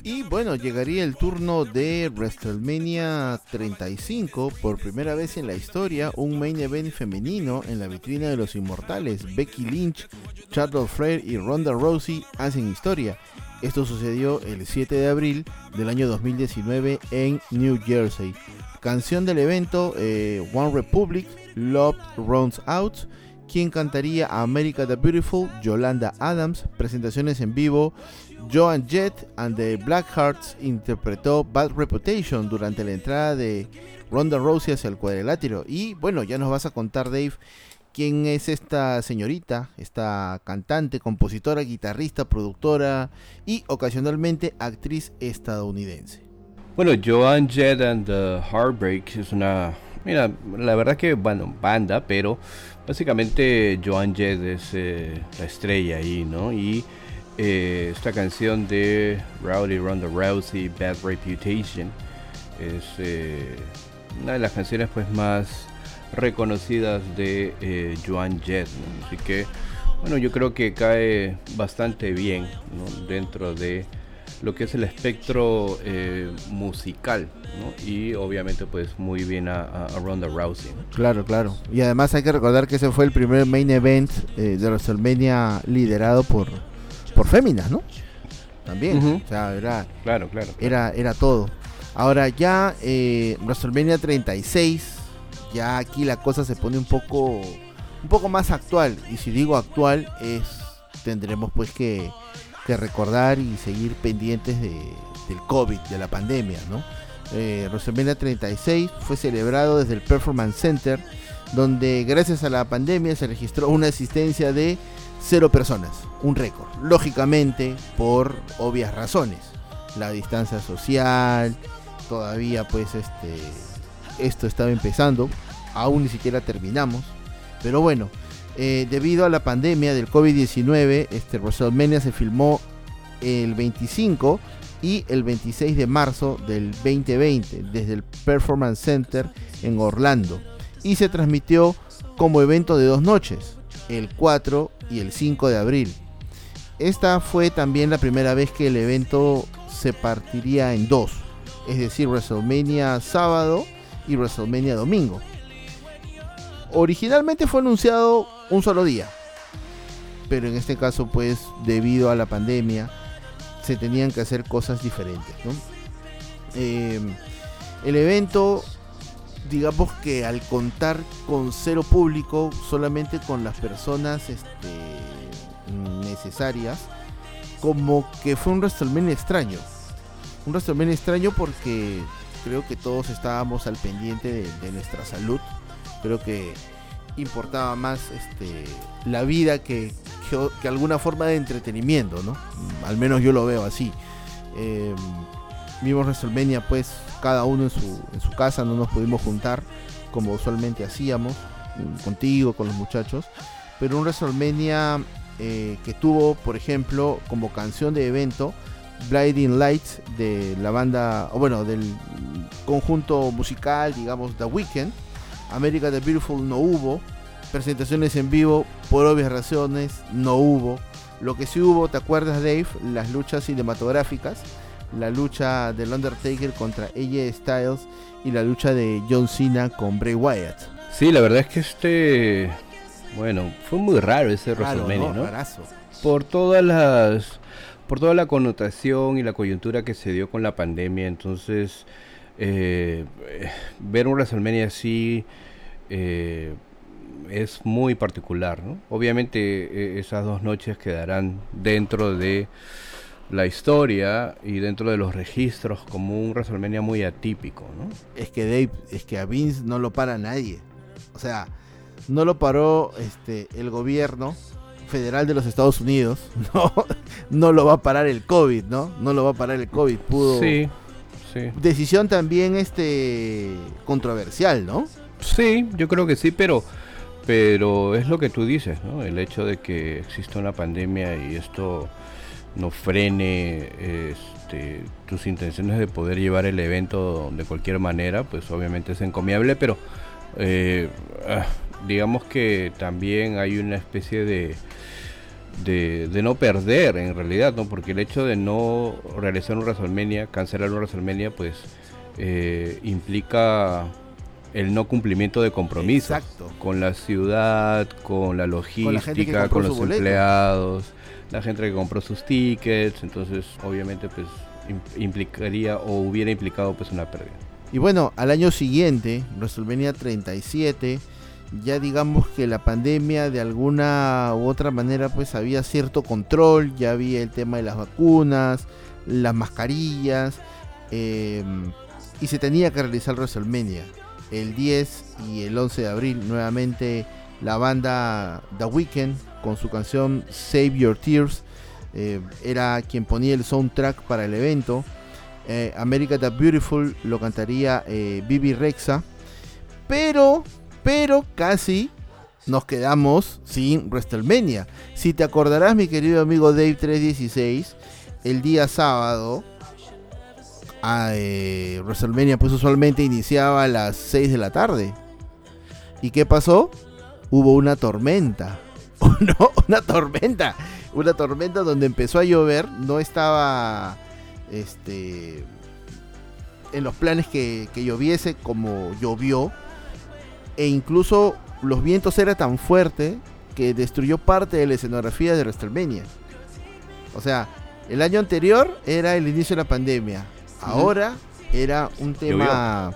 Y bueno, llegaría el turno de WrestleMania 35, por primera vez en la historia, un main event femenino en la vitrina de los inmortales. Becky Lynch, Charlotte Flair y Ronda Rousey hacen historia. Esto sucedió el 7 de abril del año 2019 en New Jersey. Canción del evento eh, One Republic, Love Runs Out. quien cantaría America the Beautiful, Yolanda Adams, presentaciones en vivo, Joan Jett and the Blackhearts interpretó Bad Reputation durante la entrada de Ronda Rousey hacia el cuadrilátero. Y bueno, ya nos vas a contar, Dave, quién es esta señorita, esta cantante, compositora, guitarrista, productora y ocasionalmente actriz estadounidense. Bueno, Joan Jett and the Heartbreak es una, mira, la verdad que, bueno, banda, pero básicamente Joan Jett es eh, la estrella ahí, ¿no? Y eh, esta canción de Rowdy Ronda Rousey, Bad Reputation, es eh, una de las canciones pues más reconocidas de eh, Joan Jett. Así que, bueno, yo creo que cae bastante bien dentro de lo que es el espectro eh, musical y obviamente pues muy bien a, Ronda Rousey. Claro, claro. Y además hay que recordar que ese fue el primer main event eh, de WrestleMania liderado por, por féminas, ¿no? También. O sea, era, claro, claro, Era, era todo. Ahora ya WrestleMania 36 ya aquí la cosa se pone un poco un poco más actual y si digo actual es tendremos pues que, recordar y seguir pendientes de, del COVID, de la pandemia, ¿no? Eh, 36 fue celebrado desde el Performance Center, donde gracias a la pandemia se registró una asistencia de cero personas, un récord. Lógicamente, por obvias razones, la distancia social, todavía pues este esto estaba empezando, aún ni siquiera terminamos. Pero bueno, eh, debido a la pandemia del COVID-19, este WrestleMania se filmó el 25 y el 26 de marzo del 2020 desde el Performance Center en Orlando y se transmitió como evento de dos noches, el 4 y el 5 de abril. Esta fue también la primera vez que el evento se partiría en dos, es decir, WrestleMania sábado y WrestleMania domingo. Originalmente fue anunciado un solo día, pero en este caso pues debido a la pandemia se tenían que hacer cosas diferentes. Em, el evento, digamos que al contar con cero público, solamente con las personas este, necesarias, como que fue un WrestleMania extraño. Un WrestleMania extraño porque creo que todos estábamos al pendiente de, nuestra salud. Creo que importaba más este, la vida que, que, alguna forma de entretenimiento, ¿no? Al menos yo lo veo así. Eh, vimos WrestleMania pues cada uno en su, en su casa, no nos pudimos juntar como usualmente hacíamos, contigo, con los muchachos. Pero un WrestleMania eh, que tuvo, por ejemplo, como canción de evento, Blinding Lights de la banda, o bueno, del conjunto musical, digamos, The Weeknd. America the Beautiful no hubo. Presentaciones en vivo, por obvias razones, no hubo. Lo que sí hubo, ¿te acuerdas, Dave? Las luchas cinematográficas. La lucha del Undertaker contra AJ Styles y la lucha de John Cena con Bray Wyatt. Sí, la verdad es que este. Bueno, fue muy raro ese WrestleMania, ¿no? Por todas las por toda la connotación y la coyuntura que se dio con la pandemia. Entonces, eh, ver un WrestleMania así eh, es muy particular. ¿no? Obviamente e, esas dos noches quedarán dentro de la historia y dentro de los registros como un WrestleMania muy atípico. ¿no? Es que Dave, es que a Vince no lo para nadie. O sea, no lo paró este, el gobierno federal de los Estados Unidos, no, no lo va a parar el COVID, ¿no? No lo va a parar el COVID, pudo. Sí, sí. Decisión también este controversial, ¿no? Sí, yo creo que sí, pero pero es lo que tú dices, ¿no? El hecho de que exista una pandemia y esto no frene este, tus intenciones de poder llevar el evento de cualquier manera, pues obviamente es encomiable, pero eh, ah, digamos que también hay una especie de, de, no perder en realidad, ¿no? Porque el hecho de no realizar un WrestleMania, cancelar un WrestleMania, pues eh, implica el no cumplimiento de compromisos con la ciudad, con la logística, con, los empleados, la gente que compró sus tickets, entonces obviamente pues implicaría o hubiera implicado pues una pérdida. Y bueno, al año siguiente, WrestleMania 37 ya digamos que la pandemia de alguna u otra manera pues había cierto control, ya había el tema de las vacunas, las mascarillas em, y se tenía que realizar WrestleMania el 10 y el 11 de abril nuevamente la banda The Weeknd con su canción Save Your Tears eh, era quien ponía el soundtrack para el evento eh, America the Beautiful lo cantaría eh, Bibi Rexa pero pero casi nos quedamos sin WrestleMania. Si te acordarás, mi querido amigo Dave 316, el día sábado, a, eh, WrestleMania pues usualmente iniciaba a las 6 de la tarde. ¿Y qué pasó? Hubo una tormenta. no, una tormenta. Una tormenta donde empezó a llover. No estaba este, en los planes que, que lloviese como llovió e incluso los vientos eran tan fuertes que destruyó parte de la escenografía de WrestleMania. O sea, el año anterior era el inicio de la pandemia. Ahora era un tema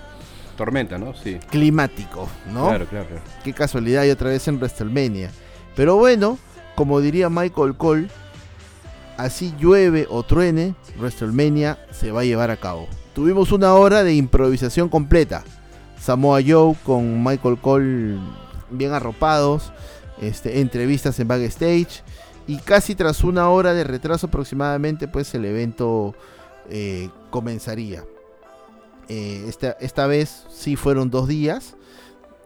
tormenta, ¿no? Sí. Climático, ¿no? Claro, claro, claro. Qué casualidad y otra vez en WrestleMania. Pero bueno, como diría Michael Cole, así llueve o truene, WrestleMania se va a llevar a cabo. Tuvimos una hora de improvisación completa. Samoa Joe con Michael Cole bien arropados, este, entrevistas en backstage y casi tras una hora de retraso aproximadamente pues el evento eh, comenzaría. Eh, esta, esta, vez sí fueron dos días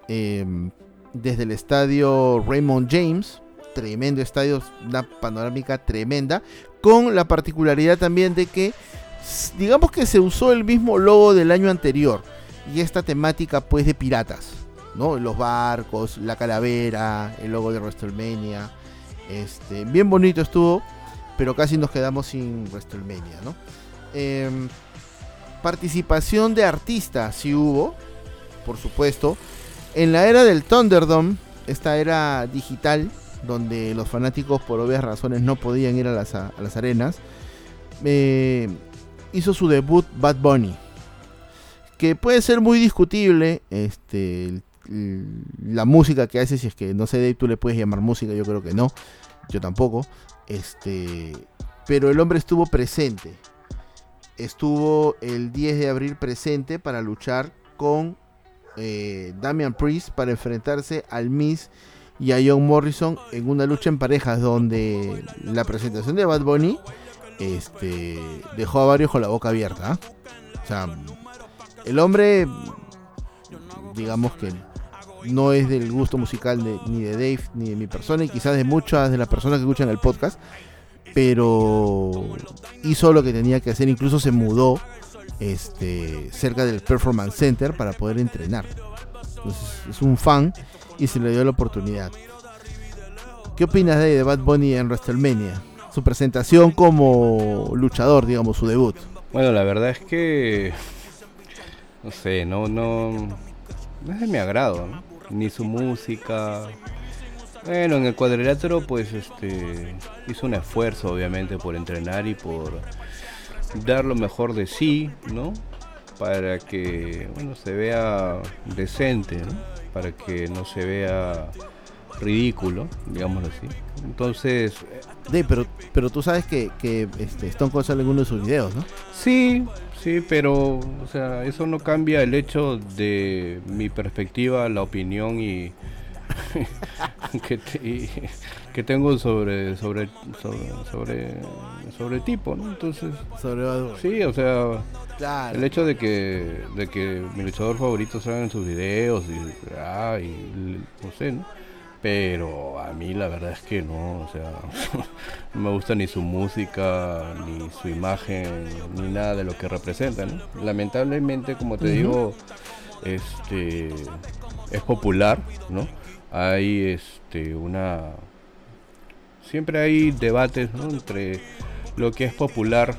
em, desde el estadio Raymond James, tremendo estadio, una panorámica tremenda, con la particularidad también de que digamos que se usó el mismo logo del año anterior y esta temática pues de piratas, ¿no? Los barcos, la calavera, el logo de WrestleMania. Este, bien bonito estuvo, pero casi nos quedamos sin WrestleMania, ¿no? Em, participación de artistas sí hubo, por supuesto. En la era del Thunderdome, esta era digital, donde los fanáticos por obvias razones no podían ir a las, arenas, eh, hizo su debut Bad Bunny que puede ser muy discutible este la música que hace si es que no sé Dave tú le puedes llamar música yo creo que no yo tampoco este pero el hombre estuvo presente. Estuvo el 10 de abril presente para luchar con eh, Damian Priest para enfrentarse al Miss y a John Morrison en una lucha en parejas donde la presentación de Bad Bunny este, dejó a varios con la boca abierta. ¿ah? O sea, el hombre, digamos que no es del gusto musical ni de Dave ni de mi persona y quizás de muchas de las personas que escuchan el podcast, pero hizo lo que tenía que hacer, incluso se mudó este, cerca del Performance Center para poder entrenar. es un fan y se le dio la oportunidad. ¿Qué opinas de, de Bad Bunny en WrestleMania? Su presentación como luchador, digamos, su debut. Bueno, la verdad es que no sé, no, no, no es de mi agrado, ni su música. Bueno, en el cuadrilátero pues este hizo un esfuerzo obviamente por entrenar y por dar lo mejor de sí, ¿no? Para que, bueno, se vea decente, ¿no? Para que no se vea ridículo, digámoslo así. Entonces... De, pero, pero tú sabes que, que este, Stone Cold sale en uno de sus videos, ¿no? Sí, Sí, pero o sea, eso no cambia el hecho de mi perspectiva, la opinión y que, tengo sobre sobre sobre sobre, tipo, ¿no? Entonces, sobre Sí, o sea, el hecho de que de que mi luchador favorito salga en sus videos y, ah, y no sé, ¿no? pero a mí la verdad es que no, o sea, no me gusta ni su música, ni su imagen, ni nada de lo que representa, Lamentablemente, como te digo, este es popular, ¿no? Hay este una siempre hay debates entre lo que es popular,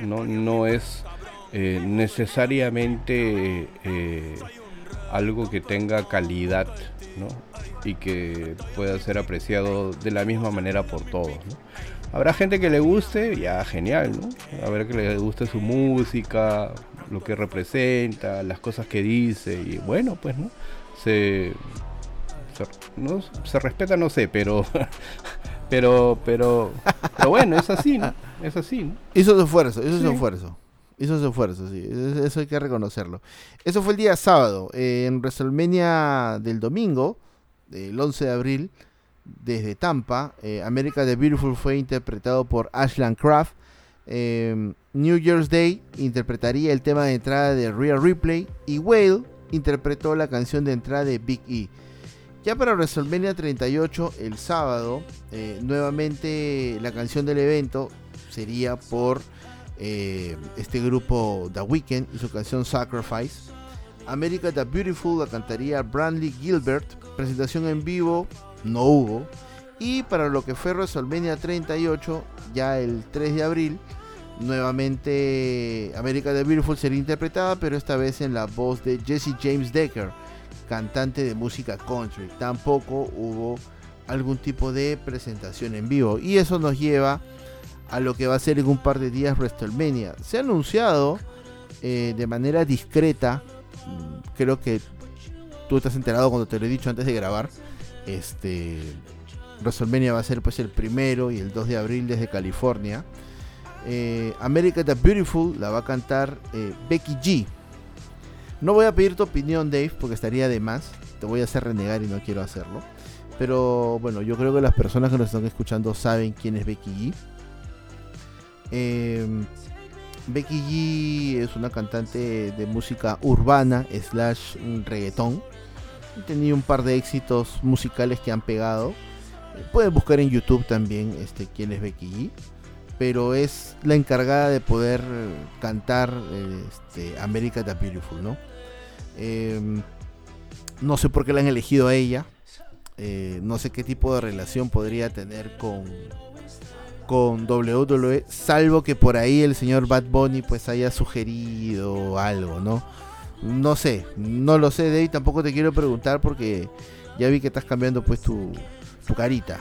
no, no es eh, necesariamente eh, algo que tenga calidad, ¿no? y que pueda ser apreciado de la misma manera por todos. Habrá gente que le guste, ya genial, ¿no? Habrá que le guste su música, lo que representa, las cosas que dice y bueno, pues, ¿no? Se, se, no, se respeta, no sé, pero, pero, pero, pero bueno, es así, ¿no? Es así, ¿no? Hizo su esfuerzo, hizo su esfuerzo. Hizo su esfuerzo, sí. Eso hay que reconocerlo. Eso fue el día sábado. en WrestleMania del domingo, el 11 de abril, desde Tampa, eh, America the Beautiful fue interpretado por Ashland Craft. Em, New Year's Day interpretaría el tema de entrada de Real Replay y Whale interpretó la canción de entrada de Big E. Ya para WrestleMania 38, el sábado, eh, nuevamente la canción del evento sería por eh, este grupo The Weeknd y su canción Sacrifice. America the Beautiful la cantaría Brandley Gilbert. Presentación en vivo no hubo. Y para lo que fue WrestleMania 38, ya el 3 de abril, nuevamente America the Beautiful sería interpretada, pero esta vez en la voz de Jesse James Decker, cantante de música country. Tampoco hubo algún tipo de presentación en vivo. Y eso nos lleva a lo que va a ser en un par de días WrestleMania. Se ha anunciado eh, de manera discreta, mm, creo que tú estás enterado cuando te lo he dicho antes de grabar, este WrestleMania va a ser pues el primero y el 2 de abril desde California. Eh, America the Beautiful la va a cantar eh, Becky G. No voy a pedir tu opinión, Dave, porque estaría de más. Te voy a hacer renegar y no quiero hacerlo. Pero bueno, yo creo que las personas que nos están escuchando saben quién es Becky G. Em, Becky G es una cantante de música urbana slash reggaetón. Ha tenido un par de éxitos musicales que han pegado. Pueden buscar en YouTube también este, quién es Becky G. Pero es la encargada de poder cantar este, America the Beautiful, ¿no? Em, no sé por qué la han elegido a ella. Eh, no sé qué tipo de relación podría tener con, con WWE, salvo que por ahí el señor Bad Bunny pues haya sugerido algo, ¿no? No sé, no lo sé, Dave, tampoco te quiero preguntar porque ya vi que estás cambiando pues tu, tu carita.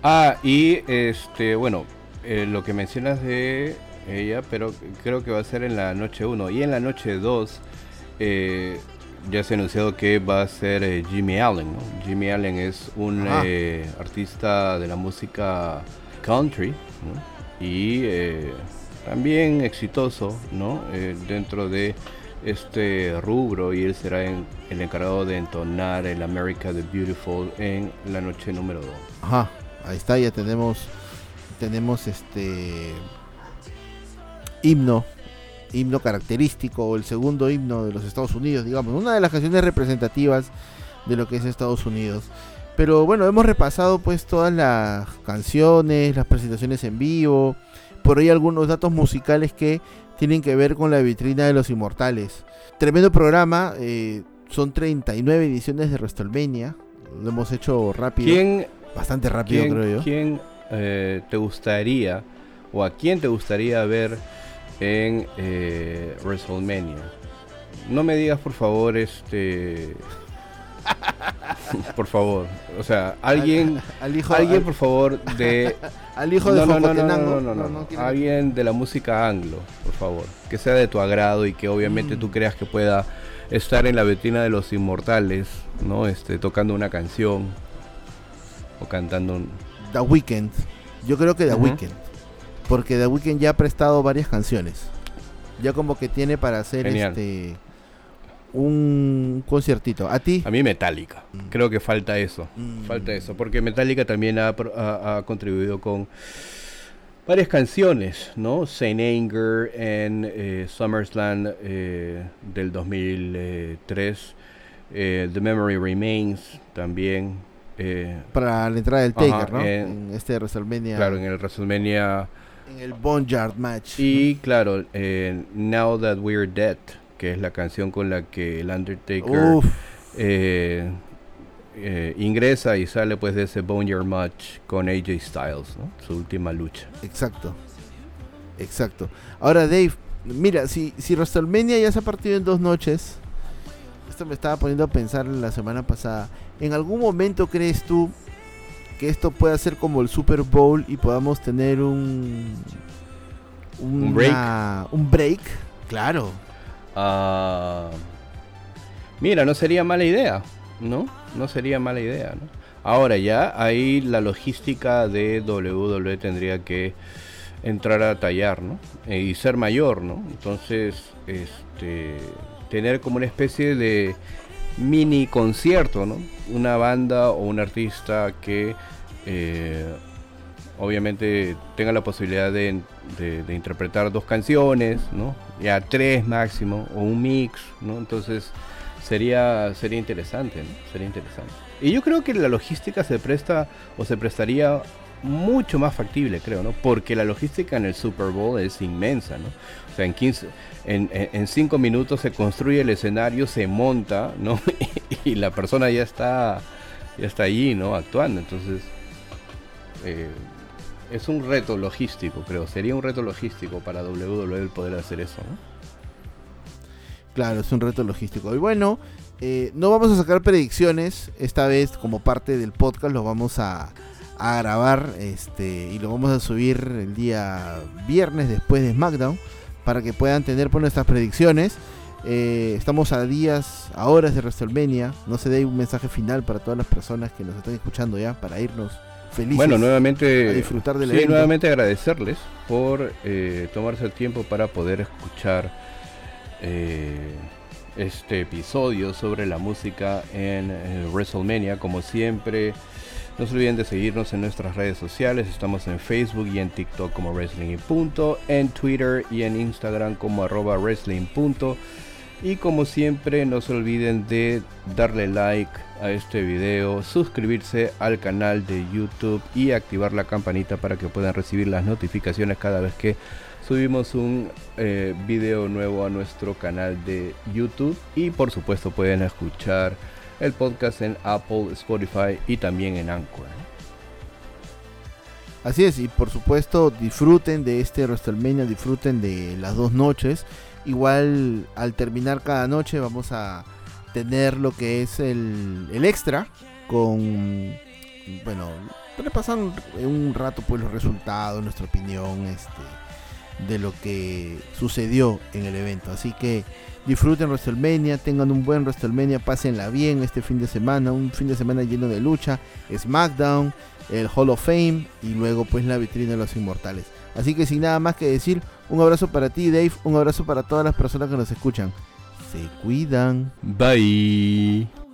Ah, y este, bueno, eh, lo que mencionas de ella, pero creo que va a ser en la noche 1 y en la noche 2 eh, ya se ha anunciado que va a ser eh, Jimmy Allen, ¿no? Jimmy Allen es un artista de la música country y también exitoso ¿no? Dentro de este rubro y él será el encargado de entonar el America the Beautiful en la noche número 2. Ajá, ahí está, ya tenemos tenemos este himno himno característico el segundo himno de los Estados Unidos, digamos, una de las canciones representativas de lo que es Estados Unidos. Pero bueno, hemos repasado pues todas las canciones, las presentaciones en vivo, por ahí algunos datos musicales que tienen que ver con la vitrina de los inmortales. Tremendo programa, eh, son 39 ediciones de WrestleMania, lo hemos hecho rápido. ¿Quién, bastante rápido creo yo. ¿Quién eh, te gustaría o a quién te gustaría ver en eh, WrestleMania? No me digas por favor este por favor. O sea, alguien, al, hijo, alguien por favor de al hijo de no, no, no, no, no, alguien de la música anglo, por favor, que sea de tu agrado y que obviamente tú mm. creas que pueda estar en la vitrina de los inmortales, ¿no? Este tocando una canción o cantando un The Weeknd. Yo creo que The Weeknd. Porque The Weeknd ya ha prestado varias canciones. Ya como que tiene para hacer este un conciertito. ¿A ti? A mí Metallica. Mm. Creo que falta eso. Mm. Falta eso. Porque Metallica también ha, contribuido con varias canciones, ¿no? Saint Anger en eh, SummerSlam eh, del 2003. Eh, The Memory Remains también. Para la entrada del Taker, ¿no? En, este WrestleMania. Claro, en el WrestleMania. En el Boneyard Match. Y claro, Now That We're Dead que es la canción con la que el Undertaker eh, eh, ingresa y sale pues de ese Boneyard Match con AJ Styles, su última lucha. Exacto, exacto. Ahora Dave, mira, si, si WrestleMania ya se ha partido en dos noches, esto me estaba poniendo a pensar la semana pasada, ¿en algún momento crees tú que esto pueda ser como el Super Bowl y podamos tener un... un break. Un break, claro. Ah, mira, no sería mala idea. ¿no? No sería mala idea, ¿no? Ahora ya ahí la logística de WWE tendría que entrar a tallar, ¿no? Eh, y ser mayor, ¿no? Entonces, este, tener como una especie de mini concierto, ¿no? Una banda o un artista que eh, obviamente tenga la posibilidad de, interpretar dos canciones, ¿no? Ya tres máximo, o un mix, ¿no? Entonces sería, sería interesante, ¿no? Sería interesante. Y yo creo que la logística se presta o se prestaría mucho más factible, creo, ¿no? Porque la logística en el Super Bowl es inmensa, ¿no? O sea, en 15, en, cinco minutos se construye el escenario, se monta, ¿no? y, la persona ya está, ya está allí, ¿no? Actuando. Entonces, eh, es un reto logístico, creo. Sería un reto logístico para WWE el poder hacer eso, ¿no? Claro, es un reto logístico. Y bueno, eh, no vamos a sacar predicciones. Esta vez, como parte del podcast, lo vamos a, a grabar este, y lo vamos a subir el día viernes después de SmackDown para que puedan tener por nuestras predicciones. Eh, estamos a días, a horas de WrestleMania. No se dé un mensaje final para todas las personas que nos están escuchando ya para irnos felices. Bueno, nuevamente, a disfrutar del sí, nuevamente agradecerles por eh, tomarse el tiempo para poder escuchar eh, este episodio sobre la música en WrestleMania. Como siempre, no se olviden de seguirnos en nuestras redes sociales. Estamos en Facebook y en TikTok como Wrestling Punto. En Twitter y en Instagram como arroba Wrestling Punto. Y como siempre, no se olviden de darle like a este video, suscribirse al canal de YouTube y activar la campanita para que puedan recibir las notificaciones cada vez que subimos un eh, video nuevo a nuestro canal de YouTube. Y por supuesto pueden escuchar el podcast en Apple, Spotify y también en Anchor. Así es, y por supuesto disfruten de este WrestleMania, disfruten de las dos noches. Igual al terminar cada noche vamos a tener lo que es el, el extra con, bueno, repasando un rato pues los resultados, nuestra opinión este, de lo que sucedió en el evento. Así que Disfruten WrestleMania, tengan un buen WrestleMania, pásenla bien este fin de semana, un fin de semana lleno de lucha, SmackDown, el Hall of Fame y luego pues la vitrina de los inmortales. Así que sin nada más que decir, un abrazo para ti Dave, un abrazo para todas las personas que nos escuchan. Se cuidan. Bye.